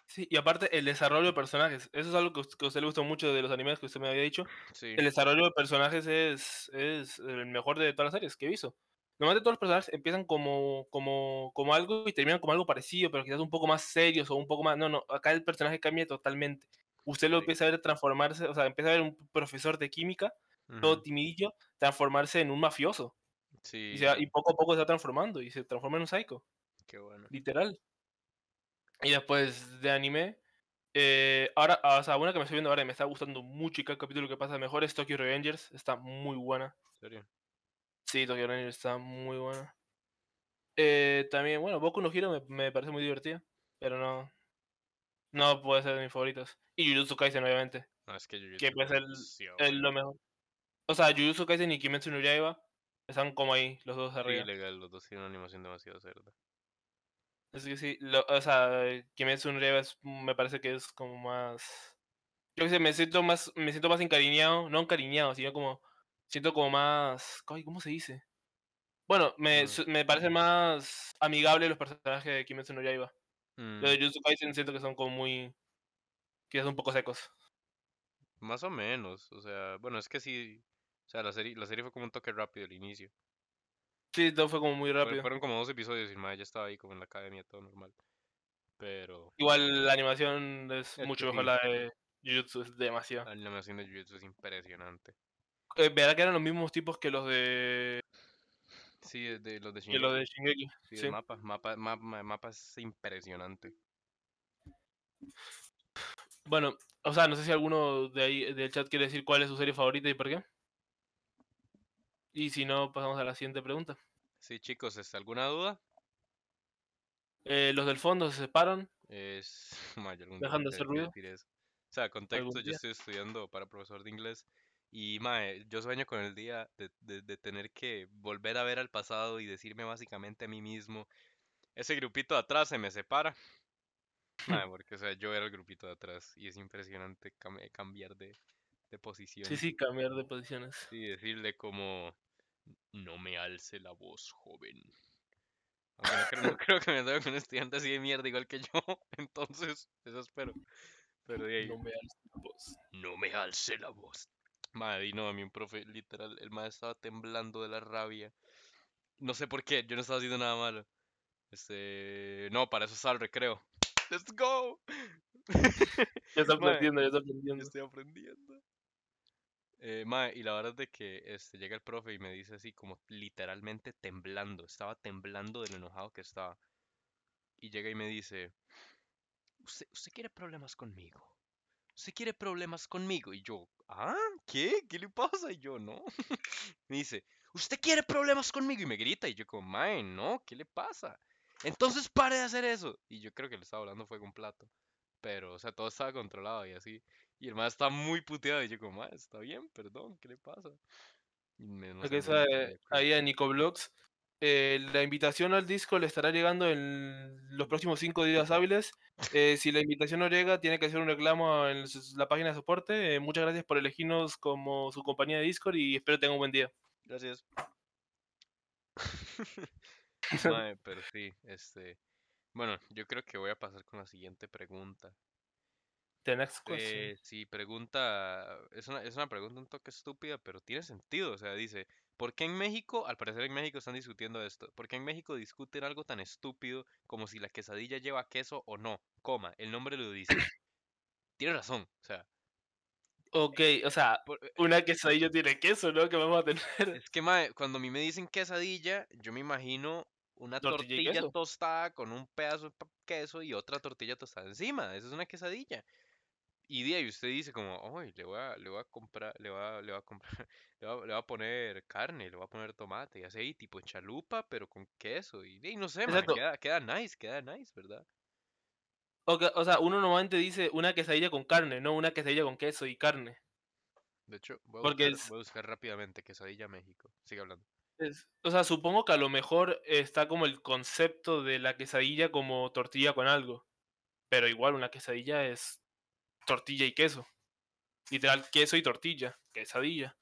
Sí, y aparte el desarrollo de personajes, eso es algo que, que a usted le gusta mucho de los animes que usted me había dicho. Sí. El desarrollo de personajes es, es el mejor de todas las series que he visto. Normalmente todos los personajes empiezan como, como, como algo y terminan como algo parecido, pero quizás un poco más serios o un poco más... No, no, acá el personaje cambia totalmente. Usted lo Sí. empieza a ver transformarse, o sea, empieza a ver un profesor de química, todo timidillo, transformarse en un mafioso. Sí, Y, se va- y poco a poco se va transformando y se transforma en un psycho, qué bueno. literal. Y después de anime, eh, ahora, ah, o sea, una que me estoy viendo ahora y me está gustando mucho y cada capítulo que pasa mejor es Tokyo Revengers. Está muy buena. ¿En serio? Sí, Tokyo Revengers está muy buena. Eh, también, bueno, Boku no Hero me, me parece muy divertida, pero no. No puede ser de mis favoritos. Y Jujutsu Kaisen, obviamente. No, es que yo Que puede ser el- Es lo mejor. O sea, Jujutsu Kaisen y Kimetsu no Yaiba están como ahí, los dos arriba. legal, los dos tienen una animación demasiado cerda. Es que sí, lo- o sea, Kimetsu no Yaiba es- me parece que es como más... Yo qué sé, me siento más, me siento más encariñado, no encariñado, sino como, siento como más, ay, ¿cómo se dice? Bueno, me, Mm. me parece más amigable los personajes de Kimetsu no Yaiba. Mm, Los de Jujutsu Kaisen siento que son como muy, quizás un poco secos. más o menos, o sea, bueno, es que sí, o sea, la serie, la serie fue como un toque rápido al inicio. Sí, todo fue como muy rápido. Fueron como dos episodios y mae ya estaba ahí como en la academia, todo normal. Pero Igual la animación es mucho mejor la de Jujutsu, es demasiado. la animación de Jujutsu es impresionante. Eh, verá que eran los mismos tipos que los de, Sí, es de los de que los Shingeki. de Shingeki. Sí, sí. mapa, mapa, mapa, mapa es impresionante. Bueno, o sea, no sé si alguno de ahí del chat quiere decir cuál es su serie favorita y por qué. Y si no, pasamos a la siguiente pregunta. Sí, chicos, ¿este, ¿alguna duda? Eh, los del fondo se separan. Es... ma, yo algún día Dejan de hacer ruido. O sea, contexto, yo estoy estudiando para profesor de inglés y, mae, yo sueño con el día de, de- de tener que volver a ver al pasado y decirme básicamente a mí mismo, ese grupito de atrás se me separa. Mae, porque, o sea, yo era el grupito de atrás y es impresionante cam- eh, cambiar de, de posición. Sí, sí, cambiar de posiciones. Y decirle como, no me alce la voz, joven. Aunque no creo, no creo que me salga con un estudiante así de mierda igual que yo, entonces, eso espero. Pero de ahí, No me alzo la voz. no me alce la voz. Madre, y no, a mí un profe, literal, el maestro estaba temblando de la rabia. No sé por qué, yo no estaba haciendo nada malo. Este, no, para eso el recreo. Let's go. Ya está aprendiendo, ya está Yo aprendiendo. estoy aprendiendo. Eh, mae, y la verdad es de que este, llega el profe y me dice así como literalmente temblando. Estaba temblando de lo enojado que estaba. Y llega y me dice, ¿usted, usted quiere problemas conmigo? ¿Usted quiere problemas conmigo? Y yo, ¿ah? ¿Qué? ¿Qué le pasa? Y yo, no. me dice, ¿usted quiere problemas conmigo? Y me grita. Y yo como, mae, no, ¿qué le pasa? Entonces pare de hacer eso. Y yo creo que le estaba hablando fue con plato. Pero, o sea, todo estaba controlado y así. Y el maestro está muy puteado. Y yo como, mae, está bien, perdón, ¿qué le pasa? Y me, no sé, ahí a Nico Blogs. Eh, la invitación al disco le estará llegando en los próximos cinco días hábiles. Eh, si la invitación no llega, tiene que hacer un reclamo en la página de soporte. Eh, muchas gracias por elegirnos como su compañía de Discord y espero tengan un buen día. Gracias. Pero sí, este. Bueno, yo creo que voy a pasar con la siguiente pregunta. The next question. Eh, sí, pregunta. Es una, es una pregunta un toque estúpida, pero tiene sentido. O sea, dice: ¿Por qué en México, al parecer en México están discutiendo esto? ¿Por qué en México discuten algo tan estúpido como si la quesadilla lleva queso o no? Coma, el nombre lo dice. Tiene razón, o sea. Ok, o sea, eh, una quesadilla tiene queso, ¿no? Que vamos a tener. Es que, mae, cuando a mí me dicen quesadilla, yo me imagino una Tortilla tortilla tostada con un pedazo de queso y otra tortilla tostada encima. Eso es una quesadilla. Y de ahí usted dice como, ay, le voy a, le voy a comprar, le voy a, le voy a comprar, le voy a, le voy a poner carne, le voy a poner tomate y así, tipo en chalupa, pero con queso. Y, ahí, no sé, queda, queda nice, queda nice, ¿verdad? O sea, uno normalmente dice una quesadilla con carne, no una quesadilla con queso y carne. De hecho, voy a, Porque buscar, es- voy a buscar rápidamente quesadilla México. Sigue hablando. Es- o sea, supongo que a lo mejor está como el concepto de la quesadilla como tortilla con algo. Pero igual una quesadilla es tortilla y queso. Literal, queso y tortilla. Quesadilla.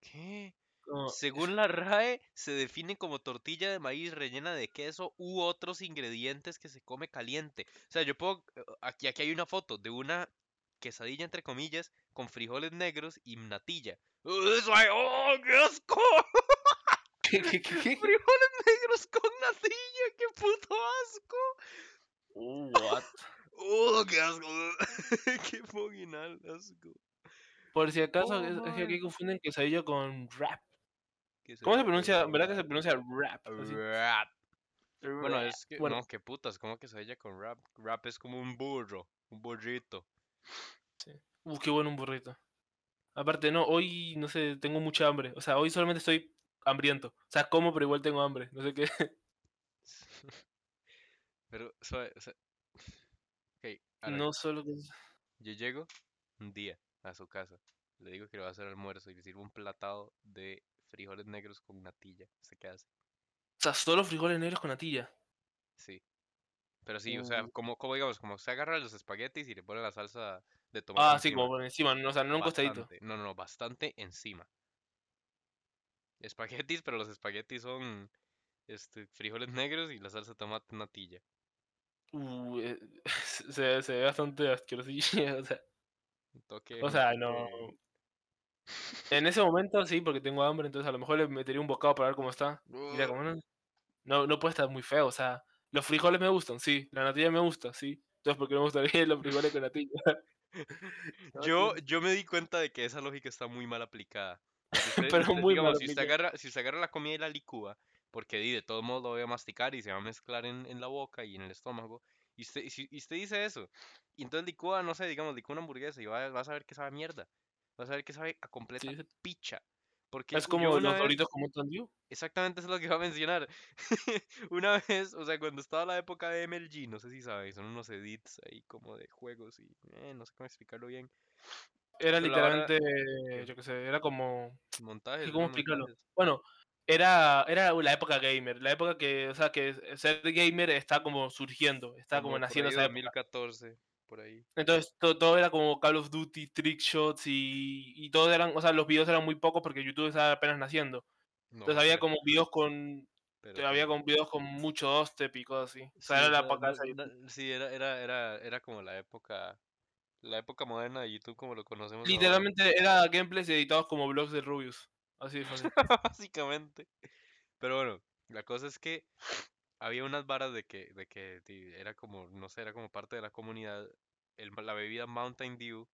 ¿Qué? Como- Según la RAE, se define como tortilla de maíz rellena de queso u otros ingredientes que se come caliente. O sea, yo puedo... eh, Aquí, aquí hay una foto de una quesadilla, entre comillas, con frijoles negros y natilla. ¡Ugh, Eso hay... ¡Oh, qué asco! ¿Qué, qué, qué, qué? Frijoles negros con natilla, qué puto asco. Uh, what? ¡Oh, qué asco! ¡Qué fucking asco! Por si acaso, Oh, es, es que confunden quesadilla con rap. ¿Qué es ¿Cómo se pronuncia? ¿Verdad que se pronuncia rap? Así. Rap. Bueno, es que, Bueno, no, qué putas, ¿cómo que se oye con rap? Rap es como un burro, un burrito. uh, qué bueno un burrito. Aparte, no, hoy, no sé, tengo mucha hambre. O sea, hoy solamente estoy hambriento. O sea, como, pero igual tengo hambre. No sé qué. Pero, o sea, No solo que... yo llego un día a su casa, le digo que le va a hacer almuerzo y le sirvo un platado de frijoles negros con natilla. ¿Usted qué hace? O sea, solo frijoles negros con natilla. Sí. Pero sí, o sea, Uh. como, como digamos, como se agarra los espaguetis y le pone la salsa de tomate Ah, sí, como por encima. No, o sea, no un costadito. No, no, bastante encima. Espaguetis, pero los espaguetis son este, frijoles negros y la salsa de tomate natilla. Uh, eh, se, se ve bastante asquerosilla. O sea, toque, o sea, no. toque- En ese momento sí, porque tengo hambre, entonces a lo mejor le metería un bocado para ver cómo está. Diría como, no, no, no puede estar muy feo, o sea, los frijoles me gustan, sí, la natilla me gusta, sí. Entonces, ¿por qué no me gustaría los frijoles con natilla? Yo, yo me di cuenta de que esa lógica está muy mal aplicada. Si usted- Pero usted, muy digamos, mal si usted aplicada. agarra, si usted agarra la comida y la licúa, porque di, de todos modos lo voy a masticar y se va a mezclar en, en la boca y en el estómago, y usted, y usted dice eso, y entonces licúa, no sé, digamos, licúa una hamburguesa y va, vas a ver que sabe a mierda. Vas a ver que sabe a completa Sí, picha. Porque Es como los doritos como un Diu. Exactamente eso es lo que iba a mencionar. Una vez, o sea, cuando estaba la época de MLG, no sé si sabéis, son unos edits ahí como de juegos y eh, no sé cómo explicarlo bien. Era Pero literalmente, yo qué sé, era como, Montajes, ¿cómo explicarlo? montajes. Bueno, era, era la época gamer, la época que, o sea, que ser gamer está como surgiendo, está como, naciendo ahí esa época. 2014, por ahí. Entonces to- todo, era como Call of Duty, trick shots y, y todo eran, o sea, los videos eran muy pocos porque YouTube estaba apenas naciendo. No, Entonces había como videos con, pero había con videos con mucho dubstep y cosas así. O Sí, era la época no- sí, era, era, era, era como la época, la época moderna de YouTube como lo conocemos ahora. Literalmente era gameplays editados como blogs de Rubius. Así básicamente. Pero bueno, la cosa es que había unas varas de que, de que era como, no sé, era como parte de la comunidad, el, la bebida Mountain Dew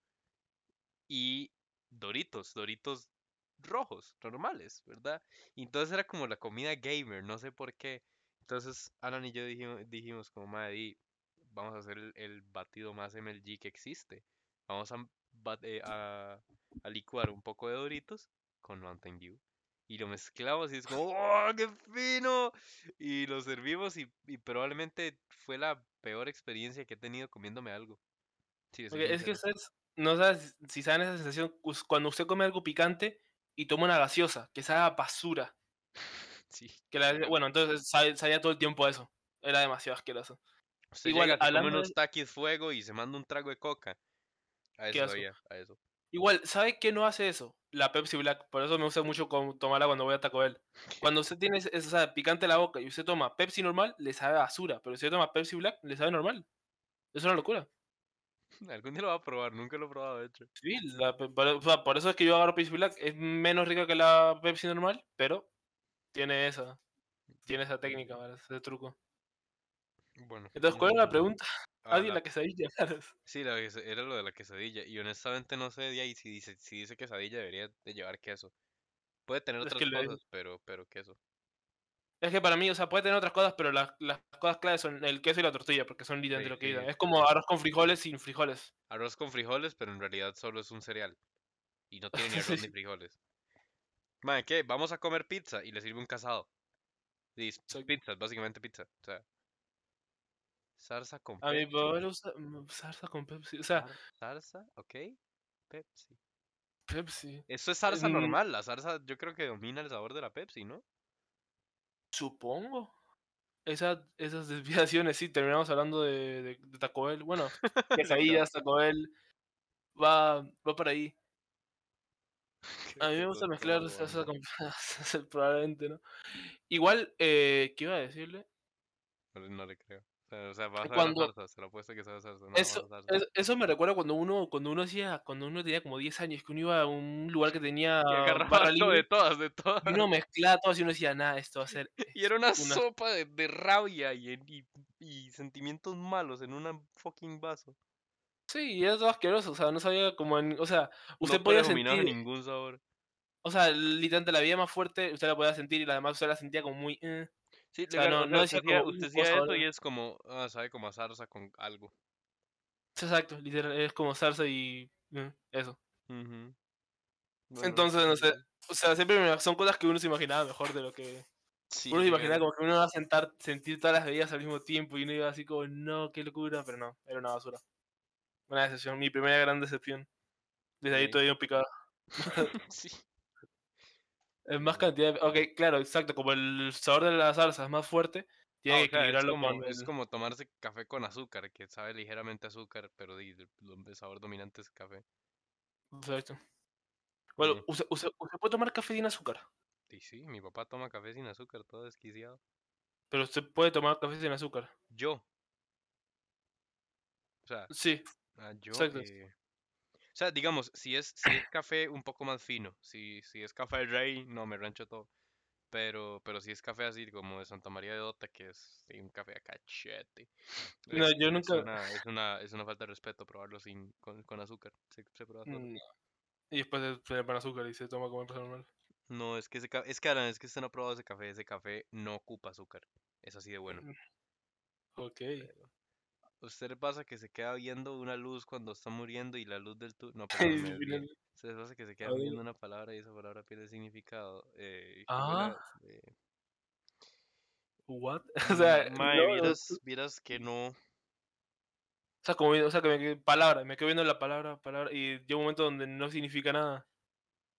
y Doritos, Doritos rojos, normales, ¿verdad? Entonces era como la comida gamer, no sé por qué. Entonces Alan y yo dijimos, como, madre, vamos a hacer el, batido más MLG que existe. Vamos a, eh, a, a licuar un poco de Doritos con Mountain Dew. Y lo mezclamos y es como, ¡oh, qué fino! Y lo servimos y, y probablemente fue la peor experiencia que he tenido comiéndome algo. Sí, es que ustedes no saben si saben esa sensación cuando usted come algo picante y toma una gaseosa, que sabe a basura. Sí. Que la- bueno, entonces sabía todo el tiempo eso. Era demasiado asqueroso. Usted igual, llega, come hablando unos de- taquis fuego y se manda un trago de coca. A eso sabía, a eso. Igual, ¿sabe qué no hace eso? La Pepsi Black. Por eso me gusta mucho tomarla cuando voy a Taco Bell. Cuando usted tiene esa picante en la boca y usted toma Pepsi normal, le sabe a basura. Pero si usted toma Pepsi Black, le sabe normal. Es una locura. Algún día lo voy a probar, nunca lo he probado, de hecho. Sí, la por, eso es que yo agarro Pepsi Black. Es menos rica que la Pepsi normal, pero tiene esa. Tiene esa técnica, ¿verdad? ese truco. Bueno. Entonces, ¿cuál era la pregunta? Ah, Ah, sí, la- la quesadilla. Sí, la era lo de la quesadilla. Y honestamente no sé de ahí si dice, si dice quesadilla debería de llevar queso. Puede tener Es otras que le- cosas, pero, pero queso. Es que para mí, o sea, puede tener otras cosas, pero las, las cosas claves son el queso y la tortilla, porque son literalmente Sí, lo que sí, dicen. sí, Es como arroz con frijoles sin frijoles. Arroz con frijoles, pero en realidad solo es un cereal. Y no tiene ni arroz ni frijoles. Madre, ¿qué? Vamos a comer pizza y le sirve un casado. Dice, Exacto. pizza, es básicamente pizza. O sea, salsa con A mi Pepsi. papá le gusta mm, salsa con Pepsi. O sea, Sar- Salsa, ok. Pepsi. Pepsi. Eso es salsa Mm. normal. La salsa yo creo que domina el sabor de la Pepsi, ¿no? Supongo. Esa, esas desviaciones, sí, terminamos hablando de, de- de Taco Bell. Bueno, quesadillas, Taco Bell. Va, va por ahí. A mí me gusta mezclar salsa con probablemente, ¿no? Igual, eh, ¿qué iba a decirle? No, no le creo. O sea, vas a ver salsa, se lo apuesto que sabe salsa. No, Eso, eso me recuerda cuando uno, cuando uno hacía, cuando uno tenía como 10 años, que uno iba a un lugar que tenía Y barra agarraba todo de todas, de todas. y uno mezclaba todo y uno decía, nada, esto va a ser Y era una, una- sopa de, de rabia y, y, y sentimientos malos en un fucking vaso. Sí, y era todo asqueroso, o sea, no sabía como en, o sea, usted no podía sentir, ningún sabor. O sea, literalmente la vida más fuerte, usted la podía sentir y la demás usted la sentía como muy. eh. Sí, sea, legal, no- decía como, usted "Uh, hacía cosa eso ahora". y es como, ah, sabe como a zarza con algo. Exacto, literal, es como salsa y. eh, eso. Bueno, Entonces, no sé. O sea, siempre me- son cosas que uno se imaginaba mejor de lo que. sí, uno se imaginaba como que uno iba a sentar, sentir todas las bebidas al mismo tiempo y uno iba así como, no, qué locura, pero no, era una basura. Una decepción, mi primera gran decepción. Desde ahí todavía picado. Sí. Es más cantidad de... Ok, claro, exacto. Como el sabor de la salsa es más fuerte, tiene Ah, que o sea, es equilibrarlo como, con es como tomarse café con azúcar, que sabe ligeramente azúcar, pero el, sabor dominante es café. Exacto. Bueno. ¿usted, usted, usted puede tomar café sin azúcar, Y sí, mi papá toma café sin azúcar, todo desquiciado. pero usted puede tomar café sin azúcar. Yo. O sea, Sí, ah, yo. exacto. eh, sea, digamos, si es, si es café un poco más fino, si, si es café rey, no, me rancho todo. Pero, pero si es café así como de Santa María de Dota, que es sí, un café a cachete. No, es, yo es nunca... una, es una, es una falta de respeto probarlo sin, con, con azúcar. ¿Se, se prueba solo? Mm, Y después se- le pone azúcar y se toma como persona normal. No, es que ese es que Alan, es que usted no ha probado ese café, ese café no ocupa azúcar. Es así de bueno. Ok. ¿A usted le pasa que se queda viendo una luz cuando está muriendo y la luz del tu... No, perdón, les pasa que se queda viendo una palabra y esa palabra pierde significado. Eh, Ah. eh, ¿What? O sea, mm, mae, no, no, vieras, vieras que no. O sea, como, o sea, que me palabra, me quedo viendo la palabra, palabra, y llega un momento donde no significa nada.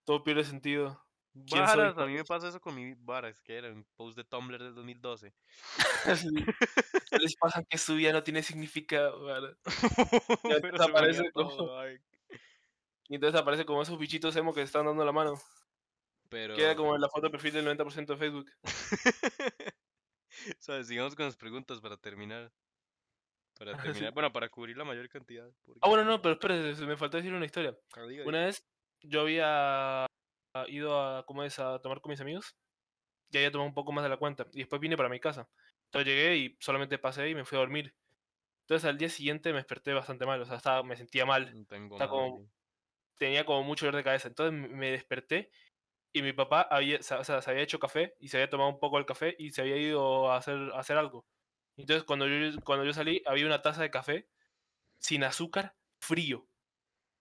Todo pierde sentido. Varas, a mí me pasa eso con mi varas, que era un post de Tumblr del 2012. Sí. Les pasa que su vida no tiene significado, te se me aparece como-. Y entonces aparece como esos bichitos emo que se están dando la mano. Pero. Queda como en la foto de perfil del 90% de Facebook. ¿Sabes? Sigamos con las preguntas para terminar. Para Sí. terminar, bueno, para cubrir la mayor cantidad. porque- Ah, bueno, no, pero espérate, me faltó decir una historia. Ah, Una vez yo había ido a, ¿cómo es? a tomar con mis amigos y había tomado un poco más de la cuenta. Y después vine para mi casa. Entonces llegué y solamente pasé y me fui a dormir. Entonces al día siguiente me desperté bastante mal, o sea, estaba, me sentía mal. Como- tenía como mucho dolor de cabeza. Entonces me- desperté y mi papá había, sa- o sea, se había hecho café y se había tomado un poco el café y se había ido a hacer, a hacer algo. Entonces cuando yo, cuando yo salí había una taza de café sin azúcar, frío.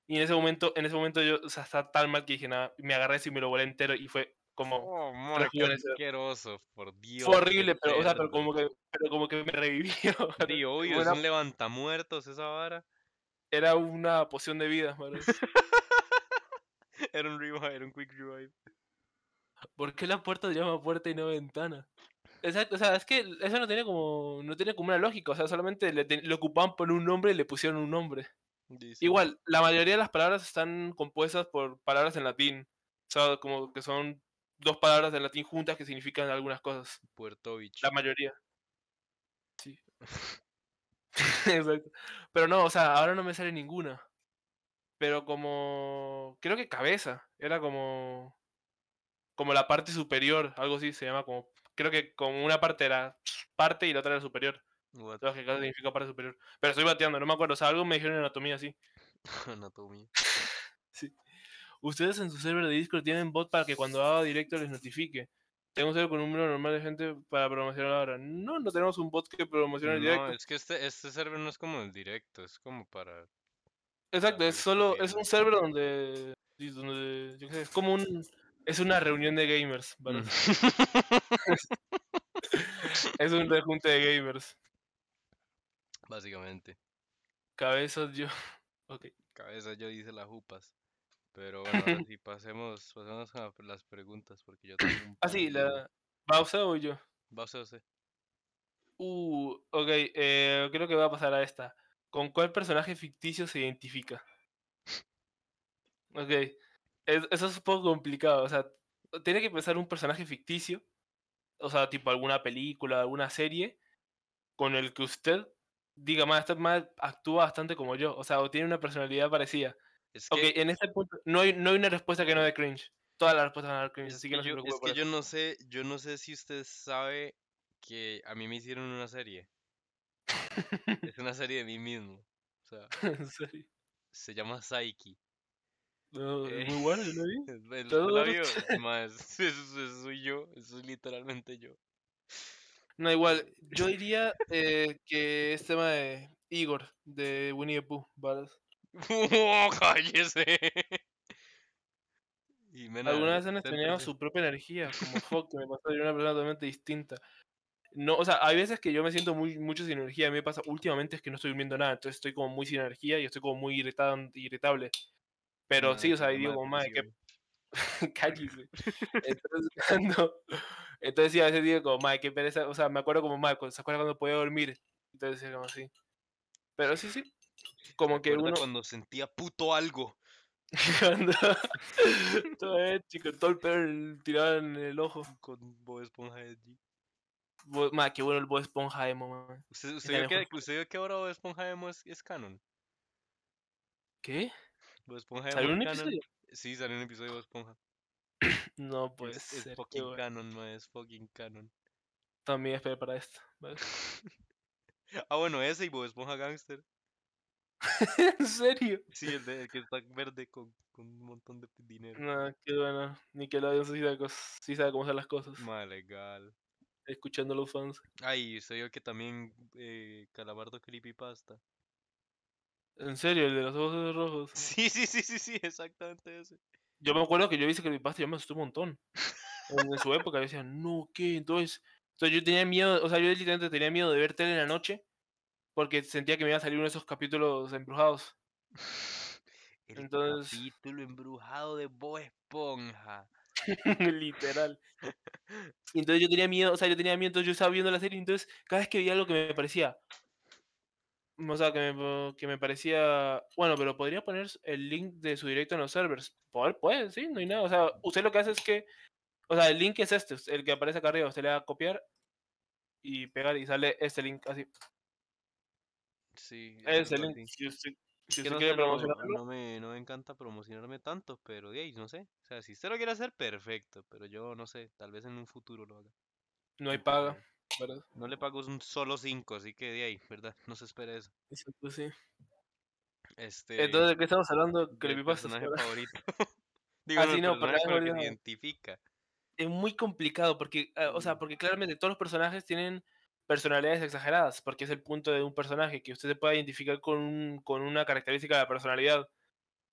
Y en ese momento, en ese momento yo, o sea, estaba tan mal que dije nada, me agarré y me lo volé entero y fue como... Oh, rejuvenecer. asqueroso, por Dios. Fue horrible, pero, o sea, pero como que, pero como que me revivió. Sí, obvio, es una- un levantamuertos esa vara. Era una poción de vida. Era un revive, era un quick revive. ¿Por qué la puerta se llama puerta y no ventana? Exacto, o sea, es que eso no tiene como, no tiene como una lógica, o sea, solamente le, le ocupaban por un nombre y le pusieron un nombre. Dice, Igual, la mayoría de las palabras están compuestas por palabras en latín, o sea, como que son dos palabras en latín juntas que significan algunas cosas, Puerto Beach. la mayoría. Sí. Exacto. Pero no, o sea, ahora no me sale ninguna. Pero como, creo que cabeza, era como, como la parte superior, algo así se llama como, creo que como una parte era parte y la otra era superior. What? Significa parte superior. Pero estoy bateando, no me acuerdo, o sea, algo me dijeron en anatomía así. Anatomía. Ustedes en su server de Discord tienen bot para que cuando haga directo les notifique. Tengo un server con un número normal de gente para promocionar ahora. No, no tenemos un bot que promocione el No, directo. es que este, este server no es como el directo, es como para... Exacto, es solo, es un server donde, sí, donde, yo qué sé, es como un, es una reunión de gamers, ¿vale? Es un rejunte de gamers. Básicamente. Cabezas yo. Ok. Cabeza yo dice las jupas. Pero bueno, ahora sí, pasemos, pasemos a las preguntas porque yo tengo un Ah, sí, la. ¿Va usted o yo? Va usted, usted. Uh, ok, eh, creo que va a pasar a esta. ¿Con cuál personaje ficticio se identifica? Ok, es- eso es un poco complicado. O sea, tiene que pensar un personaje ficticio, o sea, tipo alguna película, alguna serie, con el que usted diga, más, este actúa bastante como yo, o sea, o tiene una personalidad parecida. Es Ok, que, en este punto no hay, no hay una respuesta que no dé cringe. Todas las respuestas van a dar cringe, así que que no se yo, preocupe es que yo no sé, yo no sé si usted sabe que a mí me hicieron una serie. Es una serie de mí mismo. O sea, se llama Psyche. No, Eh, es muy bueno, yo lo vi. El, el Todo más, eso, eso soy yo, eso es literalmente yo. No, igual, yo diría eh, que es tema de Igor, de Winnie the Pooh, ¿vale? ¡Cállese! Y Mena, Algunas veces han extrañado su propia energía, como fuck, que me pasó de una persona totalmente distinta. No, o sea, hay veces que yo me siento muy, mucho sin energía. A mí me pasa últimamente es que no estoy durmiendo nada, entonces estoy como muy sin energía y estoy como muy irritado, irritable. Pero sí, o sea, digo, como, madre, depresivo. cállese. Entonces, cuando, entonces sí, a veces digo como, madre, qué pereza. O sea, me acuerdo como, madre, ¿se acuerda cuando podía dormir? Entonces como así. Pero sí, sí. Como ¿Se que uno. cuando sentía puto algo? Cuando. todo eh, chico, todo el pelo tirado en el ojo. Con Bob Esponja de allí. Bo- Ma, qué bueno el Bob Esponja emo, man. ¿Usted, usted, vio que, usted vio que ahora Bob Esponja Emo es, es canon? ¿Qué? Bob Esponja Emo ¿Salió un canon. episodio? Sí, salió un episodio de Bob Esponja. No puede es, fucking bueno. canon, ma, es fucking canon. También esperé para esto. ¿vale? Ah, bueno, ese y Bob Esponja Gangster. ¿En serio? Sí, el, de, el que está verde con, con un montón de dinero. No, qué bueno. Nickelodeon sí sabe, sí sabe cómo hacer las cosas. Ma, legal. Escuchando a los fans. Ay, usted vio que también eh, Calamardo Creepypasta. En serio, el de los ojos rojos. Sí, sí, sí, sí, sí, exactamente ese. Yo me acuerdo que yo hice que mi pasta yo me asusté un montón. En, su época yo decía, no, ¿qué? Entonces, entonces yo tenía miedo, o sea, yo literalmente tenía miedo de ver tele en la noche porque sentía que me iba a salir uno de esos capítulos embrujados. El Entonces- capítulo embrujado de Bob Esponja. Literal. Y entonces yo tenía miedo, o sea, yo tenía miedo, entonces yo estaba viendo la serie, entonces cada vez que veía algo que me parecía, o sea, que me, que me parecía, bueno, pero podría poner el link de su directo en los servers. Poder, puede, sí, no hay nada. O sea, usted lo que hace es que, o sea, el link es este, el que aparece acá arriba, usted le da a copiar y pegar y sale este link así. Sí, Ese link, si usted, si usted no quiere promocionarlo, no me, no me encanta promocionarme tanto, pero de ahí, no sé. O sea, si usted lo quiere hacer, perfecto, pero yo no sé, tal vez en un futuro lo haga. no hay paga. ¿Verdad? No le pago un solo 5, así que de ahí, ¿verdad? No se espere eso. Exacto, sí. Este, Entonces, ¿de qué estamos hablando? del Creepypastas. personaje favorito. Digo, Ah, no, personaje que se personaje identifica. es muy complicado porque, eh, o sea, porque claramente todos los personajes tienen personalidades exageradas, porque es el punto de un personaje, que usted se pueda identificar con, un- con una característica de la personalidad.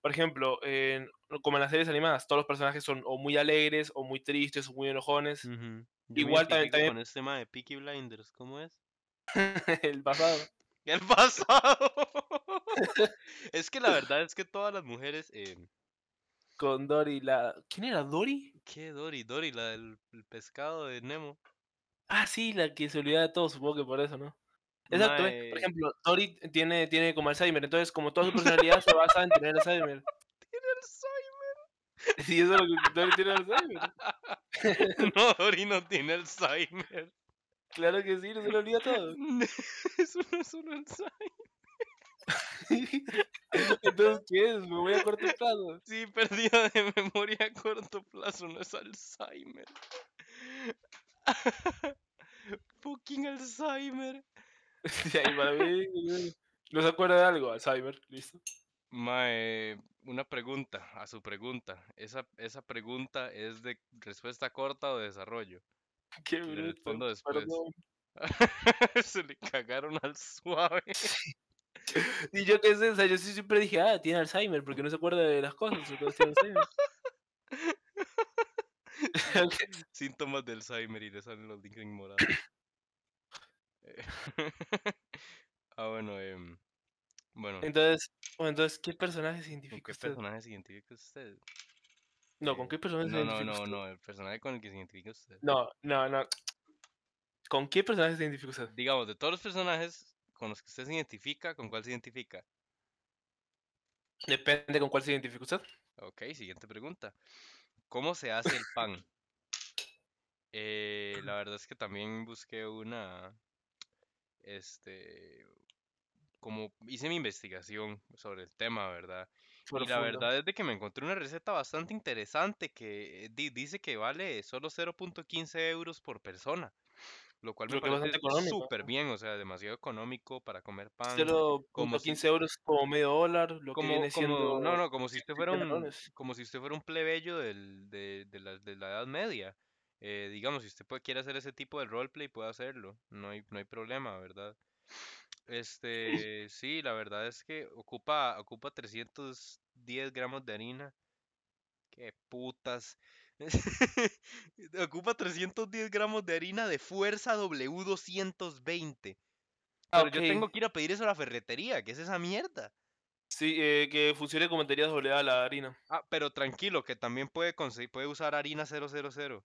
Por ejemplo, en- como en las series animadas, todos los personajes son o muy alegres, o muy tristes, o muy enojones. Ujú. Yo Igual también- también- con este tema de Peaky Blinders, ¿cómo es? el pasado. El pasado. es que la verdad es que todas las mujeres, eh, Con Dory, la... ¿Quién era Dory? ¿qué Dory? Dory, la del el pescado de Nemo. Ah, sí, la que se olvida de todo, supongo que por eso, ¿no? Exacto, ¿eh? por ejemplo, Dory tiene, tiene como Alzheimer, entonces como toda su personalidad se basa en tener Alzheimer. Sí, eso es lo que Dory tiene Alzheimer. No, Dory no tiene Alzheimer. Claro que sí, no se le olvida todo. Eso no es un Alzheimer. Entonces, ¿qué es? Me voy a corto plazo. Sí, pérdida de memoria a corto plazo, no es Alzheimer. Fucking Alzheimer. Ahí para mí, no se acuerda de algo, Alzheimer, listo. Mae, una pregunta, a su pregunta. Esa, esa pregunta es de respuesta corta o de desarrollo. Qué Le bruto, respondo después. Se le cagaron al suave. Y yo qué sé, o sea, yo sí siempre dije, ah, tiene Alzheimer, porque no se acuerda de las cosas, entonces tiene Alzheimer. Síntomas de Alzheimer y le salen los links morados. Eh, ah, bueno, em, bueno, entonces, entonces, ¿qué personaje se ¿con identifica qué usted? personaje se identifica usted? No, ¿con Eh, qué personaje se No, no, identifica no, usted? no, el personaje con el que se identifica usted. No, no, no. ¿Con qué personaje se identifica usted? Digamos, de todos los personajes con los que usted se identifica, ¿con cuál se identifica? Depende con cuál se identifica usted. Ok, siguiente pregunta. ¿Cómo se hace el pan? Eh, la verdad es que también busqué una, este, como hice mi investigación sobre el tema, ¿verdad? Y la verdad es de que me encontré una receta bastante interesante que eh, di- dice que vale solo 0.15 euros por persona. Lo cual me Creo parece súper bien, o sea, demasiado económico para comer pan. como si- 0.15 euros como medio dólar, lo que Como, viene siendo... como, no, no, como si usted fuera 100 un, como si usted fuera un plebeyo del, de, de la, de la Edad Media. Eh, digamos, si usted puede- quiere hacer ese tipo de roleplay, puede hacerlo. No hay, no hay problema, ¿verdad? Este, sí, la verdad es que ocupa, ocupa 310 gramos de harina. Qué putas. Ocupa 310 gramos de harina de fuerza W220. Ah, Pero yo tengo que ir a pedir eso a la ferretería. ¿Qué es esa mierda? Sí, eh, que funcione como baterías doble A la harina. Ah, pero tranquilo, que también puede conseguir, puede usar harina 000.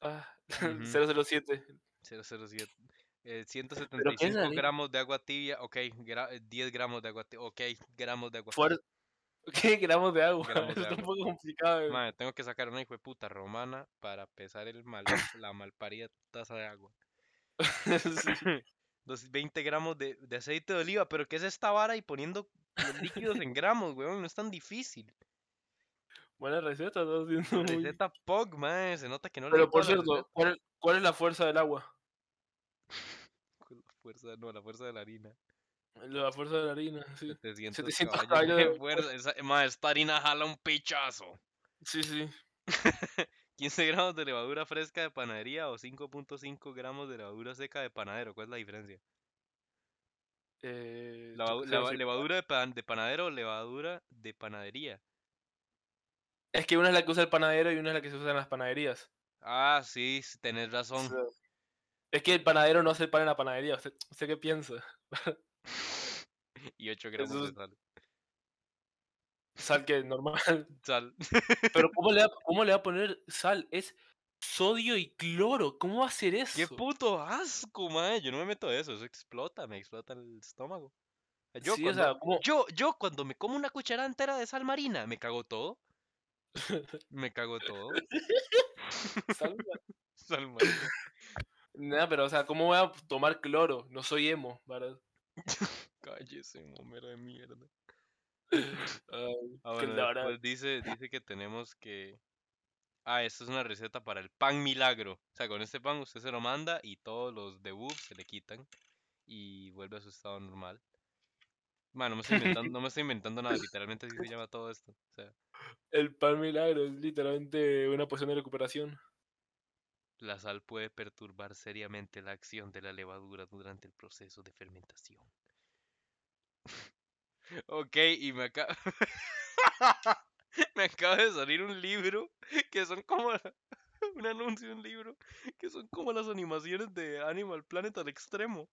Ah, Ujú. 007. 007. Eh, ¿qué es 175 harina? gramos de agua tibia. Ok, gra- eh, 10 gramos de agua tibia. Ok, gramos de agua Fuer- ¿Qué gramos de agua? Gramos de un poco complicado. eh. Madre, tengo que sacar una hijo de puta romana para pesar el mal, la malparida taza de agua. Sí. Dos- 20 gramos de, de aceite de oliva. ¿Pero qué es esta vara? Y poniendo los líquidos en gramos, weón. No es tan difícil. Buena receta, estás haciendo muy... Receta POG, madre. Se nota que no le Pero por cierto, receta. ¿cuál, cuál es la fuerza del agua? Con la fuerza, no, la fuerza de la harina. La fuerza de la harina, sí. 700, 700 caballos de fuerza. Esa, ma, esta harina jala un pichazo. Sí, sí. 15 gramos de levadura fresca de panadería o 5.5 gramos de levadura seca de panadero. ¿Cuál es la diferencia? Eh, levadura de, pan- de panadero o levadura de panadería. Es que una es la que usa el panadero y una es la que se usa en las panaderías. Ah, sí, tenés razón. Es que el panadero no hace el pan en la panadería. ¿Usted, usted qué piensa? Y 8 gramos Eso de sal. Sal que normal. Sal. Pero ¿cómo le, va, ¿cómo le va a poner sal? Es sodio y cloro. ¿Cómo va a hacer eso? ¡Qué puto asco, mae! Yo no me meto eso, eso explota, me explota el estómago. Yo, Sí, o cuando, sea, ¿cómo? yo, yo cuando me como una cucharada entera de sal marina, me cago todo. Me cago todo. Sal- Sal marina. Nada, pero o sea, ¿cómo voy a tomar cloro? No soy emo, ¿verdad? Cállese, momero de mierda. Ay, Ah, bueno, después dice, dice que tenemos que... Ah, esta es una receta para el pan milagro. O sea, con este pan usted se lo manda y todos los debuffs se le quitan y vuelve a su estado normal. Bueno, no me estoy inventando, no me estoy inventando nada, literalmente así se llama todo esto. O sea, El pan milagro es literalmente una poción de recuperación. La sal puede perturbar seriamente la acción de la levadura durante el proceso de fermentación. Ok, y me acaba... me acaba de salir un libro que son como... un anuncio de un libro que son como las animaciones de Animal Planet al extremo.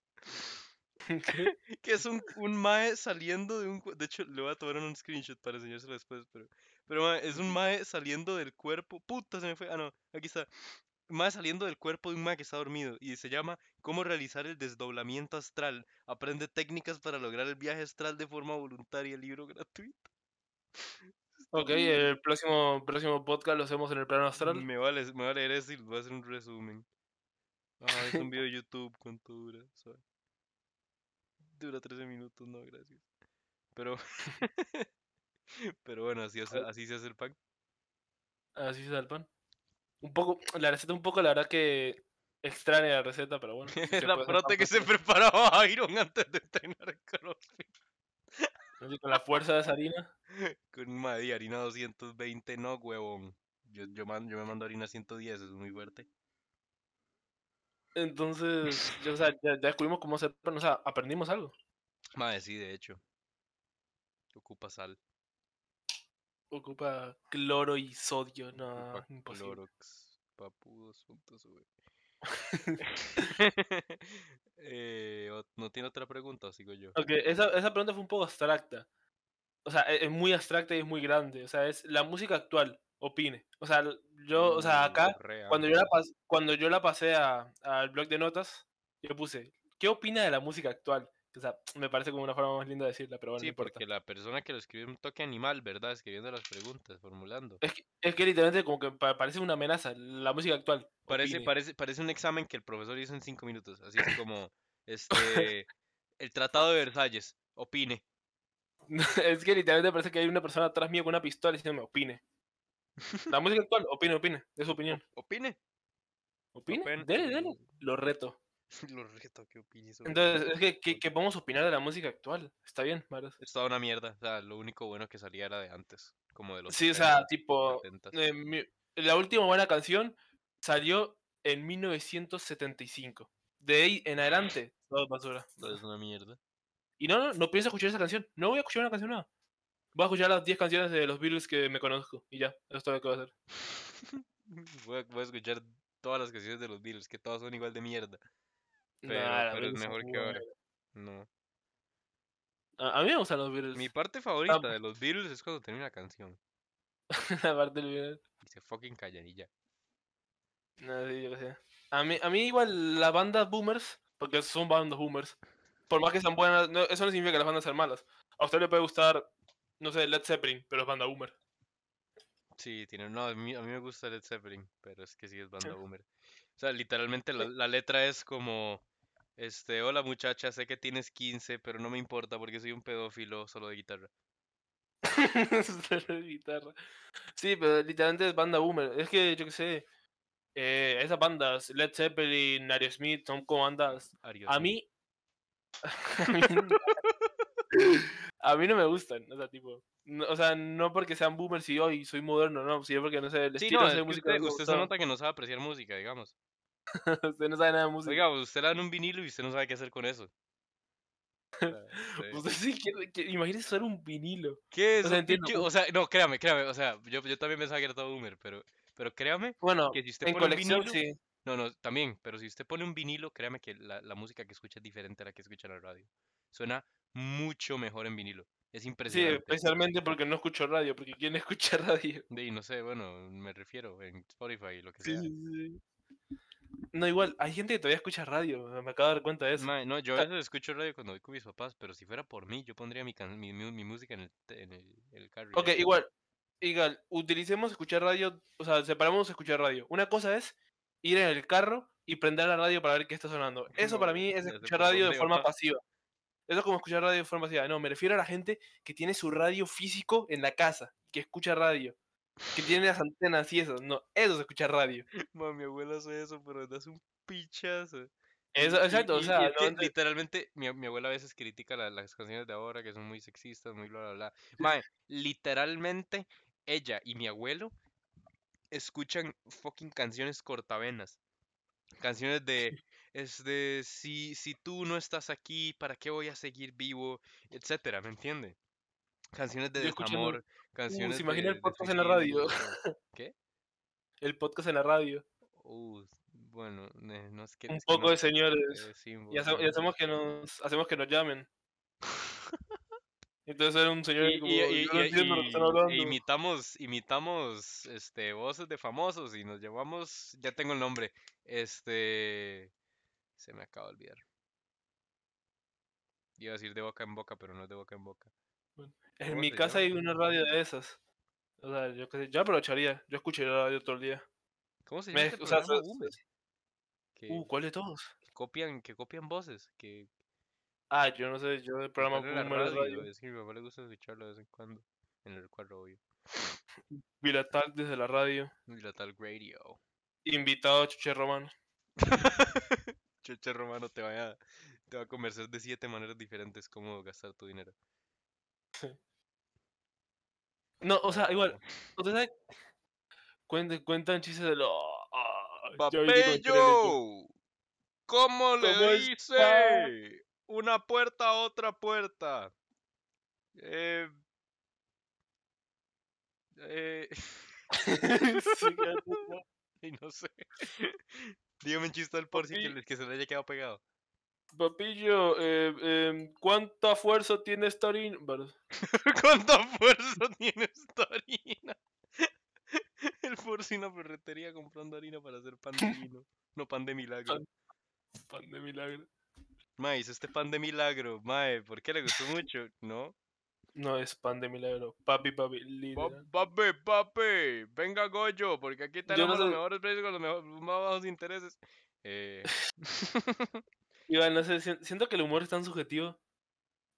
¿Qué? Que es un, un mae saliendo de un... De hecho, le voy a tomar un screenshot para enseñárselo después, pero... Pero mae, es un mae saliendo del cuerpo... Puta, se me fue... Ah, no, aquí está. Mae saliendo del cuerpo de un mae que está dormido y se llama Cómo realizar el desdoblamiento astral. Aprende técnicas para lograr el viaje astral de forma voluntaria. Libro gratuito. Ok, el próximo, próximo podcast lo hacemos en el plano astral. Me va, a le- me va a leer eso y voy a hacer un resumen. Ah, es un video de YouTube. ¿Cuánto dura? Dura 13 minutos, no, gracias. Pero... Pero bueno, así, hace- así se hace el pan. Así se da el pan. Un poco, la receta un poco, la verdad que extraña la receta, pero bueno. si la prote que se preparaba Iron antes de entrenar CrossFit. Con la fuerza de esa harina. Con madre harina 220, no, huevón. Yo, yo, me mando harina 110, es muy fuerte. Entonces, ya, o sea, ya, ya descubrimos cómo hacer pan, o sea, aprendimos algo. Madre, sí, de hecho. Ocupa sal. Ocupa cloro y sodio, no, Ocupa imposible. Clorox. Papudos juntos, güey. eh, ¿No tiene otra pregunta o sigo yo? Ok, esa, esa pregunta fue un poco abstracta. O sea, e- es, muy abstracta y es muy grande. O sea, es la música actual, opine. O sea, yo, o sea, Uh, acá, cuando yo la, pas- cuando yo la pasé a- al blog de notas, yo puse, ¿qué opina de la música actual? O sea, me parece como una forma más linda de decirla, pero bueno, Sí, no porque la persona que lo escribió un toque animal, ¿verdad? Escribiendo las preguntas, formulando. Es que, es que literalmente como que pa- parece una amenaza, la música actual. Parece, opine. parece, parece un examen que el profesor hizo en cinco minutos. Así es como, este, el Tratado de Versalles, opine. es que literalmente parece que hay una persona atrás mío con una pistola diciéndome, opine. La música actual, opine, opine, de su opinión. Opine. ¿Opina? Open- Dele, dele. Lo reto. Lo reto que opines sobre Entonces, eso. es que, que, que podemos opinar de la música actual. Está bien, Maros. Es toda una mierda. O sea, lo único bueno que salía era de antes. Como de los Sí, o sea, 70s, tipo, 70s. eh, mi- la última buena canción salió en 1975. De ahí en adelante, todo es basura. Todo es una mierda. Y no, no, no pienso escuchar esa canción. No voy a escuchar una canción nueva. Voy a escuchar las 10 canciones de los Beatles que me conozco. Y ya, eso es todo lo que voy a hacer. Voy a, voy a escuchar todas las canciones de los Beatles, que todas son igual de mierda. Pero, Nah, la pero es mejor que ahora. No. A, a mí me gustan los Beatles. Mi parte favorita de los Beatles es cuando termina la canción. la parte del Beatles. Y se fucking callan y ya. No, sí, yo qué sé. A mí, a mí igual las bandas boomers, porque son bandas boomers, por más que sean buenas, no- eso no significa que las bandas sean malas. A usted le puede gustar, no sé, Led Zeppelin, pero es banda boomer. Sí, tiene. No, a mí, a mí me gusta Led Zeppelin, pero es que sí es banda boomer. O sea, literalmente la, la letra es como. Este, hola muchacha, sé que tienes 15, pero no me importa porque soy un pedófilo solo de guitarra. Solo de guitarra. Sí, pero literalmente es banda boomer. Es que, yo qué sé, eh, esas bandas, Led Zeppelin, Aerosmith, son como bandas... Arios. A mí... a mí no- a mí no me gustan, o sea, tipo... no- o sea, no porque sean boomers y hoy soy moderno, no, sino porque no sé, el Sí, estilo no, de es música usted, usted se nota que no sabe apreciar música, digamos. Usted no sabe nada de música. Oiga, usted le dan un vinilo y usted no sabe qué hacer con eso. Usted- sí que, imagínese usar un vinilo. ¿Qué es? o sea, entiendo, O sea, no, créame, créame. O sea, yo, yo también pensaba que era todo boomer, pero, pero créame Bueno, que si usted en pone un vinilo. sí. No, no, también, pero si usted pone un vinilo, créame que la, la música que escucha es diferente a la que escucha en la radio. Suena mucho mejor en vinilo. Es Sí, impresionante. especialmente porque no escucho radio, porque ¿quién escucha radio? De, y no sé, bueno, me refiero en Spotify, lo que Sí, sea. sí, sí. No, igual, hay gente que todavía escucha radio, me acabo de dar cuenta de eso. No, yo a veces escucho radio cuando voy con mis papás, pero si fuera por mí, yo pondría mi, can- mi, mi música en el, en el, carro. Ok, igual, igual, utilicemos escuchar radio, o sea, separamos escuchar radio. Una cosa es ir en el carro y prender la radio para ver qué está sonando. Eso para mí es escuchar radio de forma va. pasiva. Eso es como escuchar radio de forma pasiva. No, me refiero a la gente que tiene su radio físico en la casa, que escucha radio, que tiene las antenas y eso. No, eso es escuchar radio. Ma, mi abuela hace eso, pero das un pichazo. Eso, y- exacto, o y sea, no, literalmente mi, mi abuela a veces critica la- las canciones de ahora que son muy sexistas, muy bla bla bla. Mae, literalmente ella y mi abuelo escuchan fucking canciones cortavenas. Canciones de es de si si tú no estás aquí, ¿para qué voy a seguir vivo? etcétera, ¿me entiende? Canciones de desamor, canciones se imagina de, el podcast en la radio. ¿Qué? el podcast en la radio. Uh, bueno, no es que Un que poco no- de señores. Y, hace- hacemos que nos hacemos que nos llamen. Entonces era un señor Y, como, y- y- "Yo no y- entiendo lo que están hablando. imitamos, imitamos este, voces de famosos y nos llamamos, ya tengo el nombre, este, se me acaba de olvidar. Iba a decir de boca en boca, pero no es de boca en boca. En ¿cómo mi casa hay una radio de esas. O sea, yo qué sé, yo aprovecharía. Yo escucharía la radio todo el día. ¿Cómo se Me- llama este o sea? Que, Uh, ¿cuál de todos? que copian, que copian voces, que, Ah, yo no sé, yo el programa la radio, radio. es que a mi papá le gusta escucharlo de vez en cuando, en el cuadro obvio. Bilatal desde la radio. Y la tal radio. Invitado a Chuche Romano. Cheche Romano te va a, te va a convencer de siete maneras diferentes cómo gastar tu dinero. No, o sea, igual, Ah, ¿ustedes saben? Cuentan, cuentan chistes de lo. ya viste cómo quiere el hecho. ¡Papello! ¿Cómo le ¿Cómo está? dice? Una puerta a otra puerta. Eh, eh, no. y no sé. Dígame un chiste al por si que, que se le haya quedado pegado. Papillo, eh, em, ¿cuánta fuerza tiene esta orina? ¿Cuánta fuerza tiene esta harina? El porcino ferretería comprando harina para hacer pan de vino. No pan de milagro. Pan- pan de milagro. Mae, hizo este pan de milagro. Mae, ¿por qué le gustó mucho? ¿No? No es pan de milagro. Papi, papi, Pa- literal. Papi, papi, venga Goyo, porque aquí no tenemos los mejores precios con los mejor- más bajos intereses. Eh, Iván, no sé, sien- siento que el humor es tan subjetivo.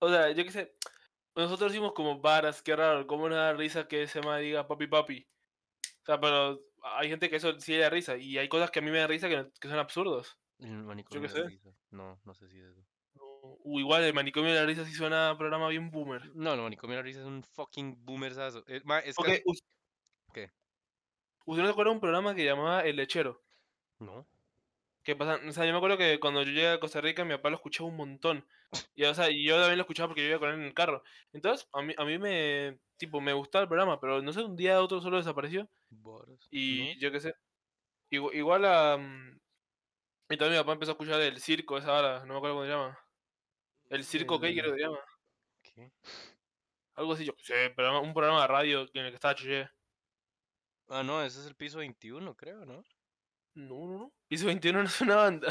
O sea, yo qué sé. Nosotros decimos como varas, qué raro, cómo nos da risa que ese man diga papi, papi. sea, pero hay gente que eso sí le da risa. Y hay cosas que a mí me da risa que, que son absurdos. El manicomio qué de la sé. risa. No, no sé si es eso. O igual el manicomio de la risa sí suena a programa bien boomer. No, el manicomio de la risa es un fucking boomersazo. Es que... Us- ¿Qué? ¿usted no se acuerda de un programa que llamaba El Lechero? No. ¿Qué pasa? O sea, yo me acuerdo que cuando yo llegué a Costa Rica, mi papá lo escuchaba un montón. Y, o sea, y yo también lo escuchaba porque yo iba con él en el carro. Entonces, a mí, a mí me, tipo, me gustaba el programa, pero no sé, un día a otro solo desapareció. Y ¿No? yo qué sé. Igu- Igual a... mm, Y también mi papá empezó a escuchar el circo, esa hora, no me acuerdo cómo se llama. El circo, ¿qué El- creo que se llama? ¿Qué? Algo así, yo qué sé, programa- un programa de radio en el que estaba Chuché. Ah, no, ese es el piso 21, creo, ¿no? No, no, no. Piso 21 no es una banda.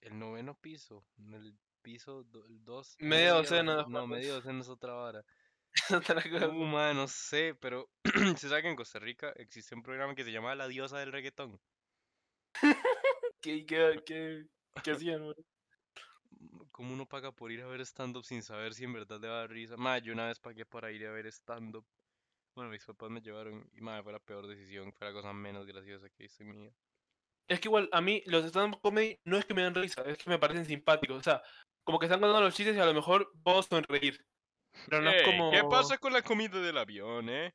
El noveno piso. El piso 2. Media docena, No, media docena es otra vara. Otra cosa. Uh, no sé, pero se sabe que en Costa Rica existe un programa que se llama La Diosa del Reggaetón. ¿Qué, qué, qué, qué hacían, bro? ¿Cómo uno paga por ir a ver stand-up sin saber si en verdad le va a dar risa? Ma, yo una vez pagué para ir a ver stand-up. Bueno, mis papás me llevaron y ma, fue la peor decisión, fue la cosa menos graciosa que hice en mi vida. Es que igual, a mí los stand-up comedy no es que me den risa, es que me parecen simpáticos. O sea, como que están contando los chistes y a lo mejor puedo sonreír. Pero no es Ey, como... ¿Qué pasa con la comida del avión, eh?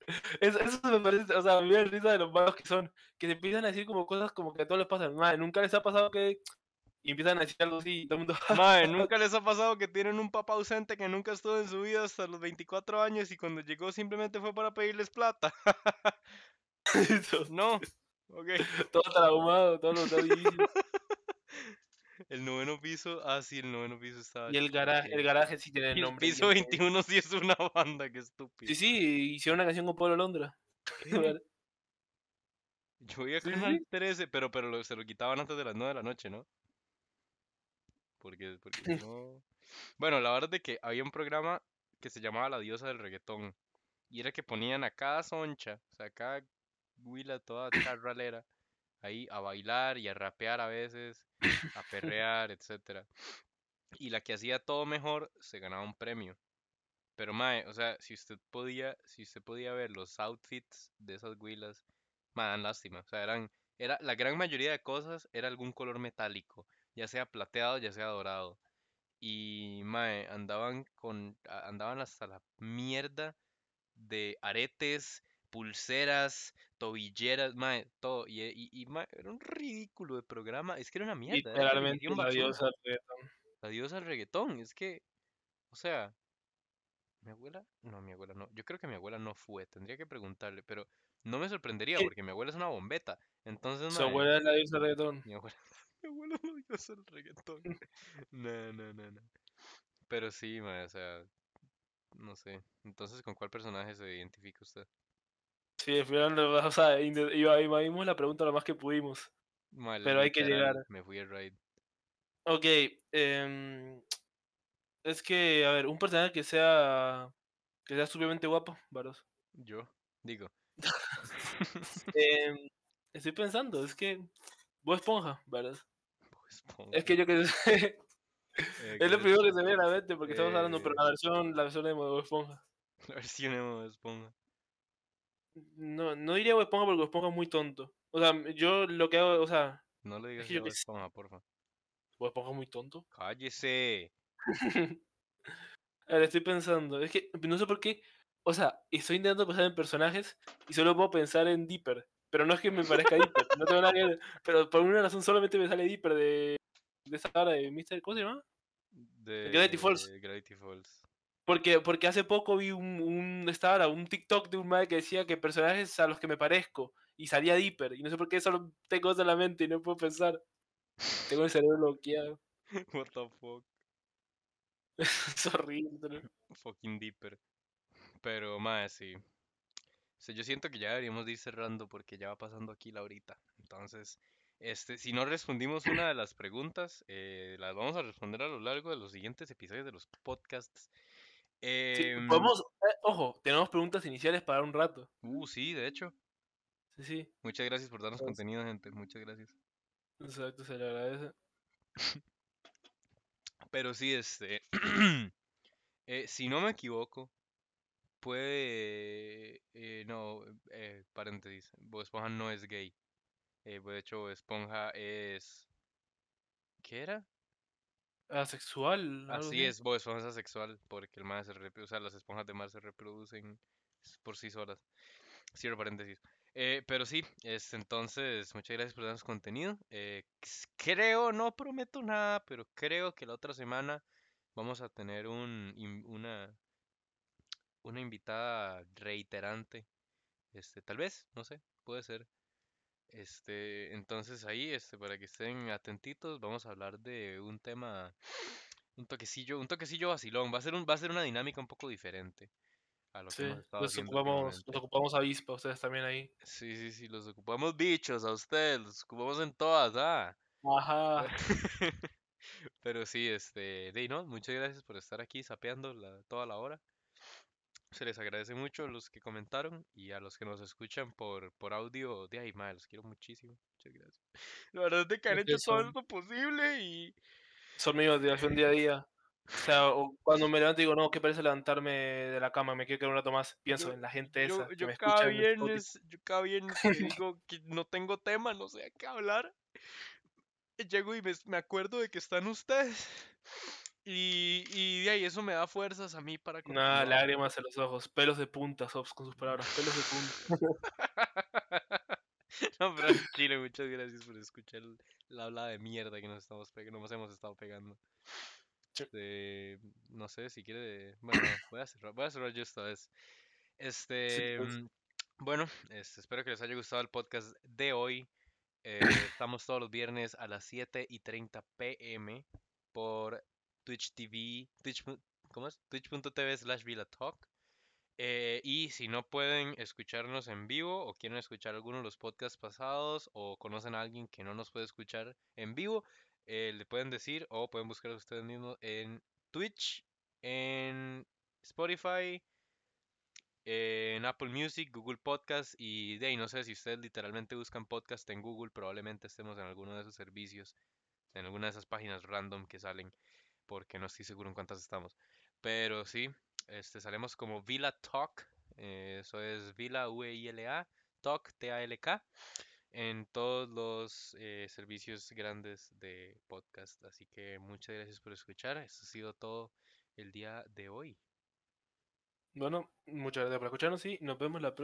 Eso, eso me parece, o sea, me da risa de los malos que son, que se empiezan a decir como cosas como que a todos les pasan. Madre, nunca les ha pasado que... Y empiezan a decir algo así y todo el mundo... Mae, ¿nunca les ha pasado que tienen un papá ausente que nunca estuvo en su vida hasta los 24 años y cuando llegó simplemente fue para pedirles plata? no. Ok. todo traumado, todo lo. El noveno piso, ah, sí, el noveno piso estaba. Y el garaje, el garaje sí tiene el nombre. piso bien, 21 sí es una banda, qué estúpido. Sí, sí, hicieron una canción con Pablo Londra. Yo voy a Canal sí. 13, pero, pero lo- se lo quitaban antes de las 9 de la noche, ¿no? Porque, porque no... Bueno, la verdad es de que había un programa que se llamaba La Diosa del Reggaetón. Y era que ponían a cada soncha, o sea, a cada huila toda carralera, ahí a bailar y a rapear a veces, a perrear, etcétera. Y la que hacía todo mejor se ganaba un premio. Pero mae, o sea, si usted podía, si usted podía ver los outfits de esas huilas, mae, dan lástima. O sea, eran, era, la gran mayoría de cosas era algún color metálico, ya sea plateado, ya sea dorado. Y mae, andaban con, andaban hasta la mierda de aretes, pulseras, tobilleras, mae, todo. Y, y, y, mae, era un ridículo de programa. Es que era una mierda, era Literalmente diosa del reggaetón. La diosa al reggaetón, es que, o sea, mi abuela, no, mi abuela no, yo creo que mi abuela no fue, tendría que preguntarle, pero no me sorprendería ¿Qué? porque mi abuela es una bombeta, entonces, Su mae, abuela es la diosa reggaetón. mi abuela, mi abuela no al reggaetón, no, no, no, no, pero sí, mae, o sea, no sé, entonces, ¿con cuál personaje se identifica usted? Sí, al final, o sea, evadimos la pregunta lo más que pudimos. Mae, Pero hay que llegar. Me fui a raid, Ok, em, es que, a ver, un personaje que sea, que sea supremamente guapo, varos. yo, digo, Em, estoy pensando, es que Bob Esponja, ¿verdad? Es que yo que sé, eh, es lo ¿qué primero que se viene a la mente porque estamos hablando, pero Eh, la versión, la versión de Bob Esponja. la versión de Bob Esponja. No, no diría Bob Esponja porque Bob Esponja es muy tonto. O sea, yo lo que hago, o sea, No le digas que Bob que sé. Esponja, porfa. Bob Esponja es muy tonto. Cállese. A ver, estoy pensando, es que no sé por qué, o sea, estoy intentando pensar en personajes y solo puedo pensar en Dipper, pero no es que me parezca Dipper, no tengo nada que ver, pero por una razón solamente me sale Dipper de, de esa hora de Mr. ¿Cómo se llama? De Gravity Falls. Gravity Falls. Porque, porque hace poco vi un, un, esta hora, un TikTok de un madre que decía que personajes a los que me parezco y salía Dipper, y no sé por qué solo tengo eso en la mente y no puedo pensar. Tengo el cerebro bloqueado. What the fuck. es horrible. Fucking Deeper. Pero, más sí. Sea, yo siento que ya deberíamos de ir cerrando porque ya va pasando aquí la horita. Entonces, este, si no respondimos una de las preguntas, eh, las vamos a responder a lo largo de los siguientes episodios de los podcasts. Sí, Em, podemos, eh, ojo, tenemos preguntas iniciales para un rato. uh, sí, de hecho. Sí, sí. Muchas gracias por darnos contenido, gente. Muchas gracias. Exacto, se le agradece. Pero sí, este. eh, si no me equivoco, puede. eh, no, eh, paréntesis, Bob Esponja no es gay. Eh, de hecho, Bob Esponja es... ¿Qué era? Asexual, algo Así es, Bob Esponja es asexual, porque el mar se reproduce, o sea, las esponjas de mar se reproducen por sí solas. Cierro paréntesis. Eh, pero sí, este, entonces, muchas gracias por darnos contenido. Eh, s- creo, no prometo nada, pero creo que la otra semana vamos a tener un, in- una, una invitada reiterante. Este, tal vez, no sé, puede ser. Este, entonces ahí, este, para que estén atentitos, vamos a hablar de un tema, un toquecillo, un toquecillo vacilón. Va a ser un, va a ser una dinámica un poco diferente a lo que Sí, hemos estado los ocupamos, los ocupamos avispa, ustedes también ahí. Sí, sí, sí, los ocupamos bichos a ustedes, los ocupamos en todas, ah. Ajá. Pero sí, este, no, muchas gracias por estar aquí sapeando la, toda la hora. Se les agradece mucho a los que comentaron y a los que nos escuchan por, por audio. De ahí, madre, los quiero muchísimo. Muchas gracias. La verdad es que han hecho todo esto posible y... son mi motivación día a día. O sea, o cuando me levanto digo, no, qué parece levantarme de la cama, me quiero quedar un rato más. Pienso Yo, en la gente yo, esa que yo me cada viernes, yo cada viernes que digo que no tengo tema, no sé a qué hablar, llego y me, me acuerdo de que están ustedes. Y, y de ahí eso me da fuerzas a mí para Nada, continuar. lágrimas en los ojos, pelos de punta, Sops, con sus palabras, pelos de punta. No, pero Chile, muchas gracias por escuchar la hablada de mierda que nos estamos que nos hemos estado pegando. Este, no sé si quiere. Bueno, no, voy a cerrar, voy a cerrar yo esta vez. Este, pues. mm, bueno, este, espero que les haya gustado el podcast de hoy. Eh, estamos todos los viernes a las 7 y 30 pm por Twitch TV, Twitch, ¿cómo es? Twitch.tv slash Vila Talk. Eh, y si no pueden escucharnos en vivo o quieren escuchar alguno de los podcasts pasados o conocen a alguien que no nos puede escuchar en vivo, eh, le pueden decir o pueden buscar ustedes mismos en Twitch, en Spotify, en Apple Music, Google Podcast y de ahí no sé si ustedes literalmente buscan podcast en Google, probablemente estemos en alguno de esos servicios, en alguna de esas páginas random que salen, porque no estoy seguro en cuántas estamos. Pero sí, este, salimos como Vila Talk, eh, eso es Vila V-I-L-A, Talk T-A-L-K, en todos los eh, servicios grandes de podcast. Así que muchas gracias por escuchar. Esto ha sido todo el día de hoy. Bueno, muchas gracias por escucharnos y nos vemos la próxima.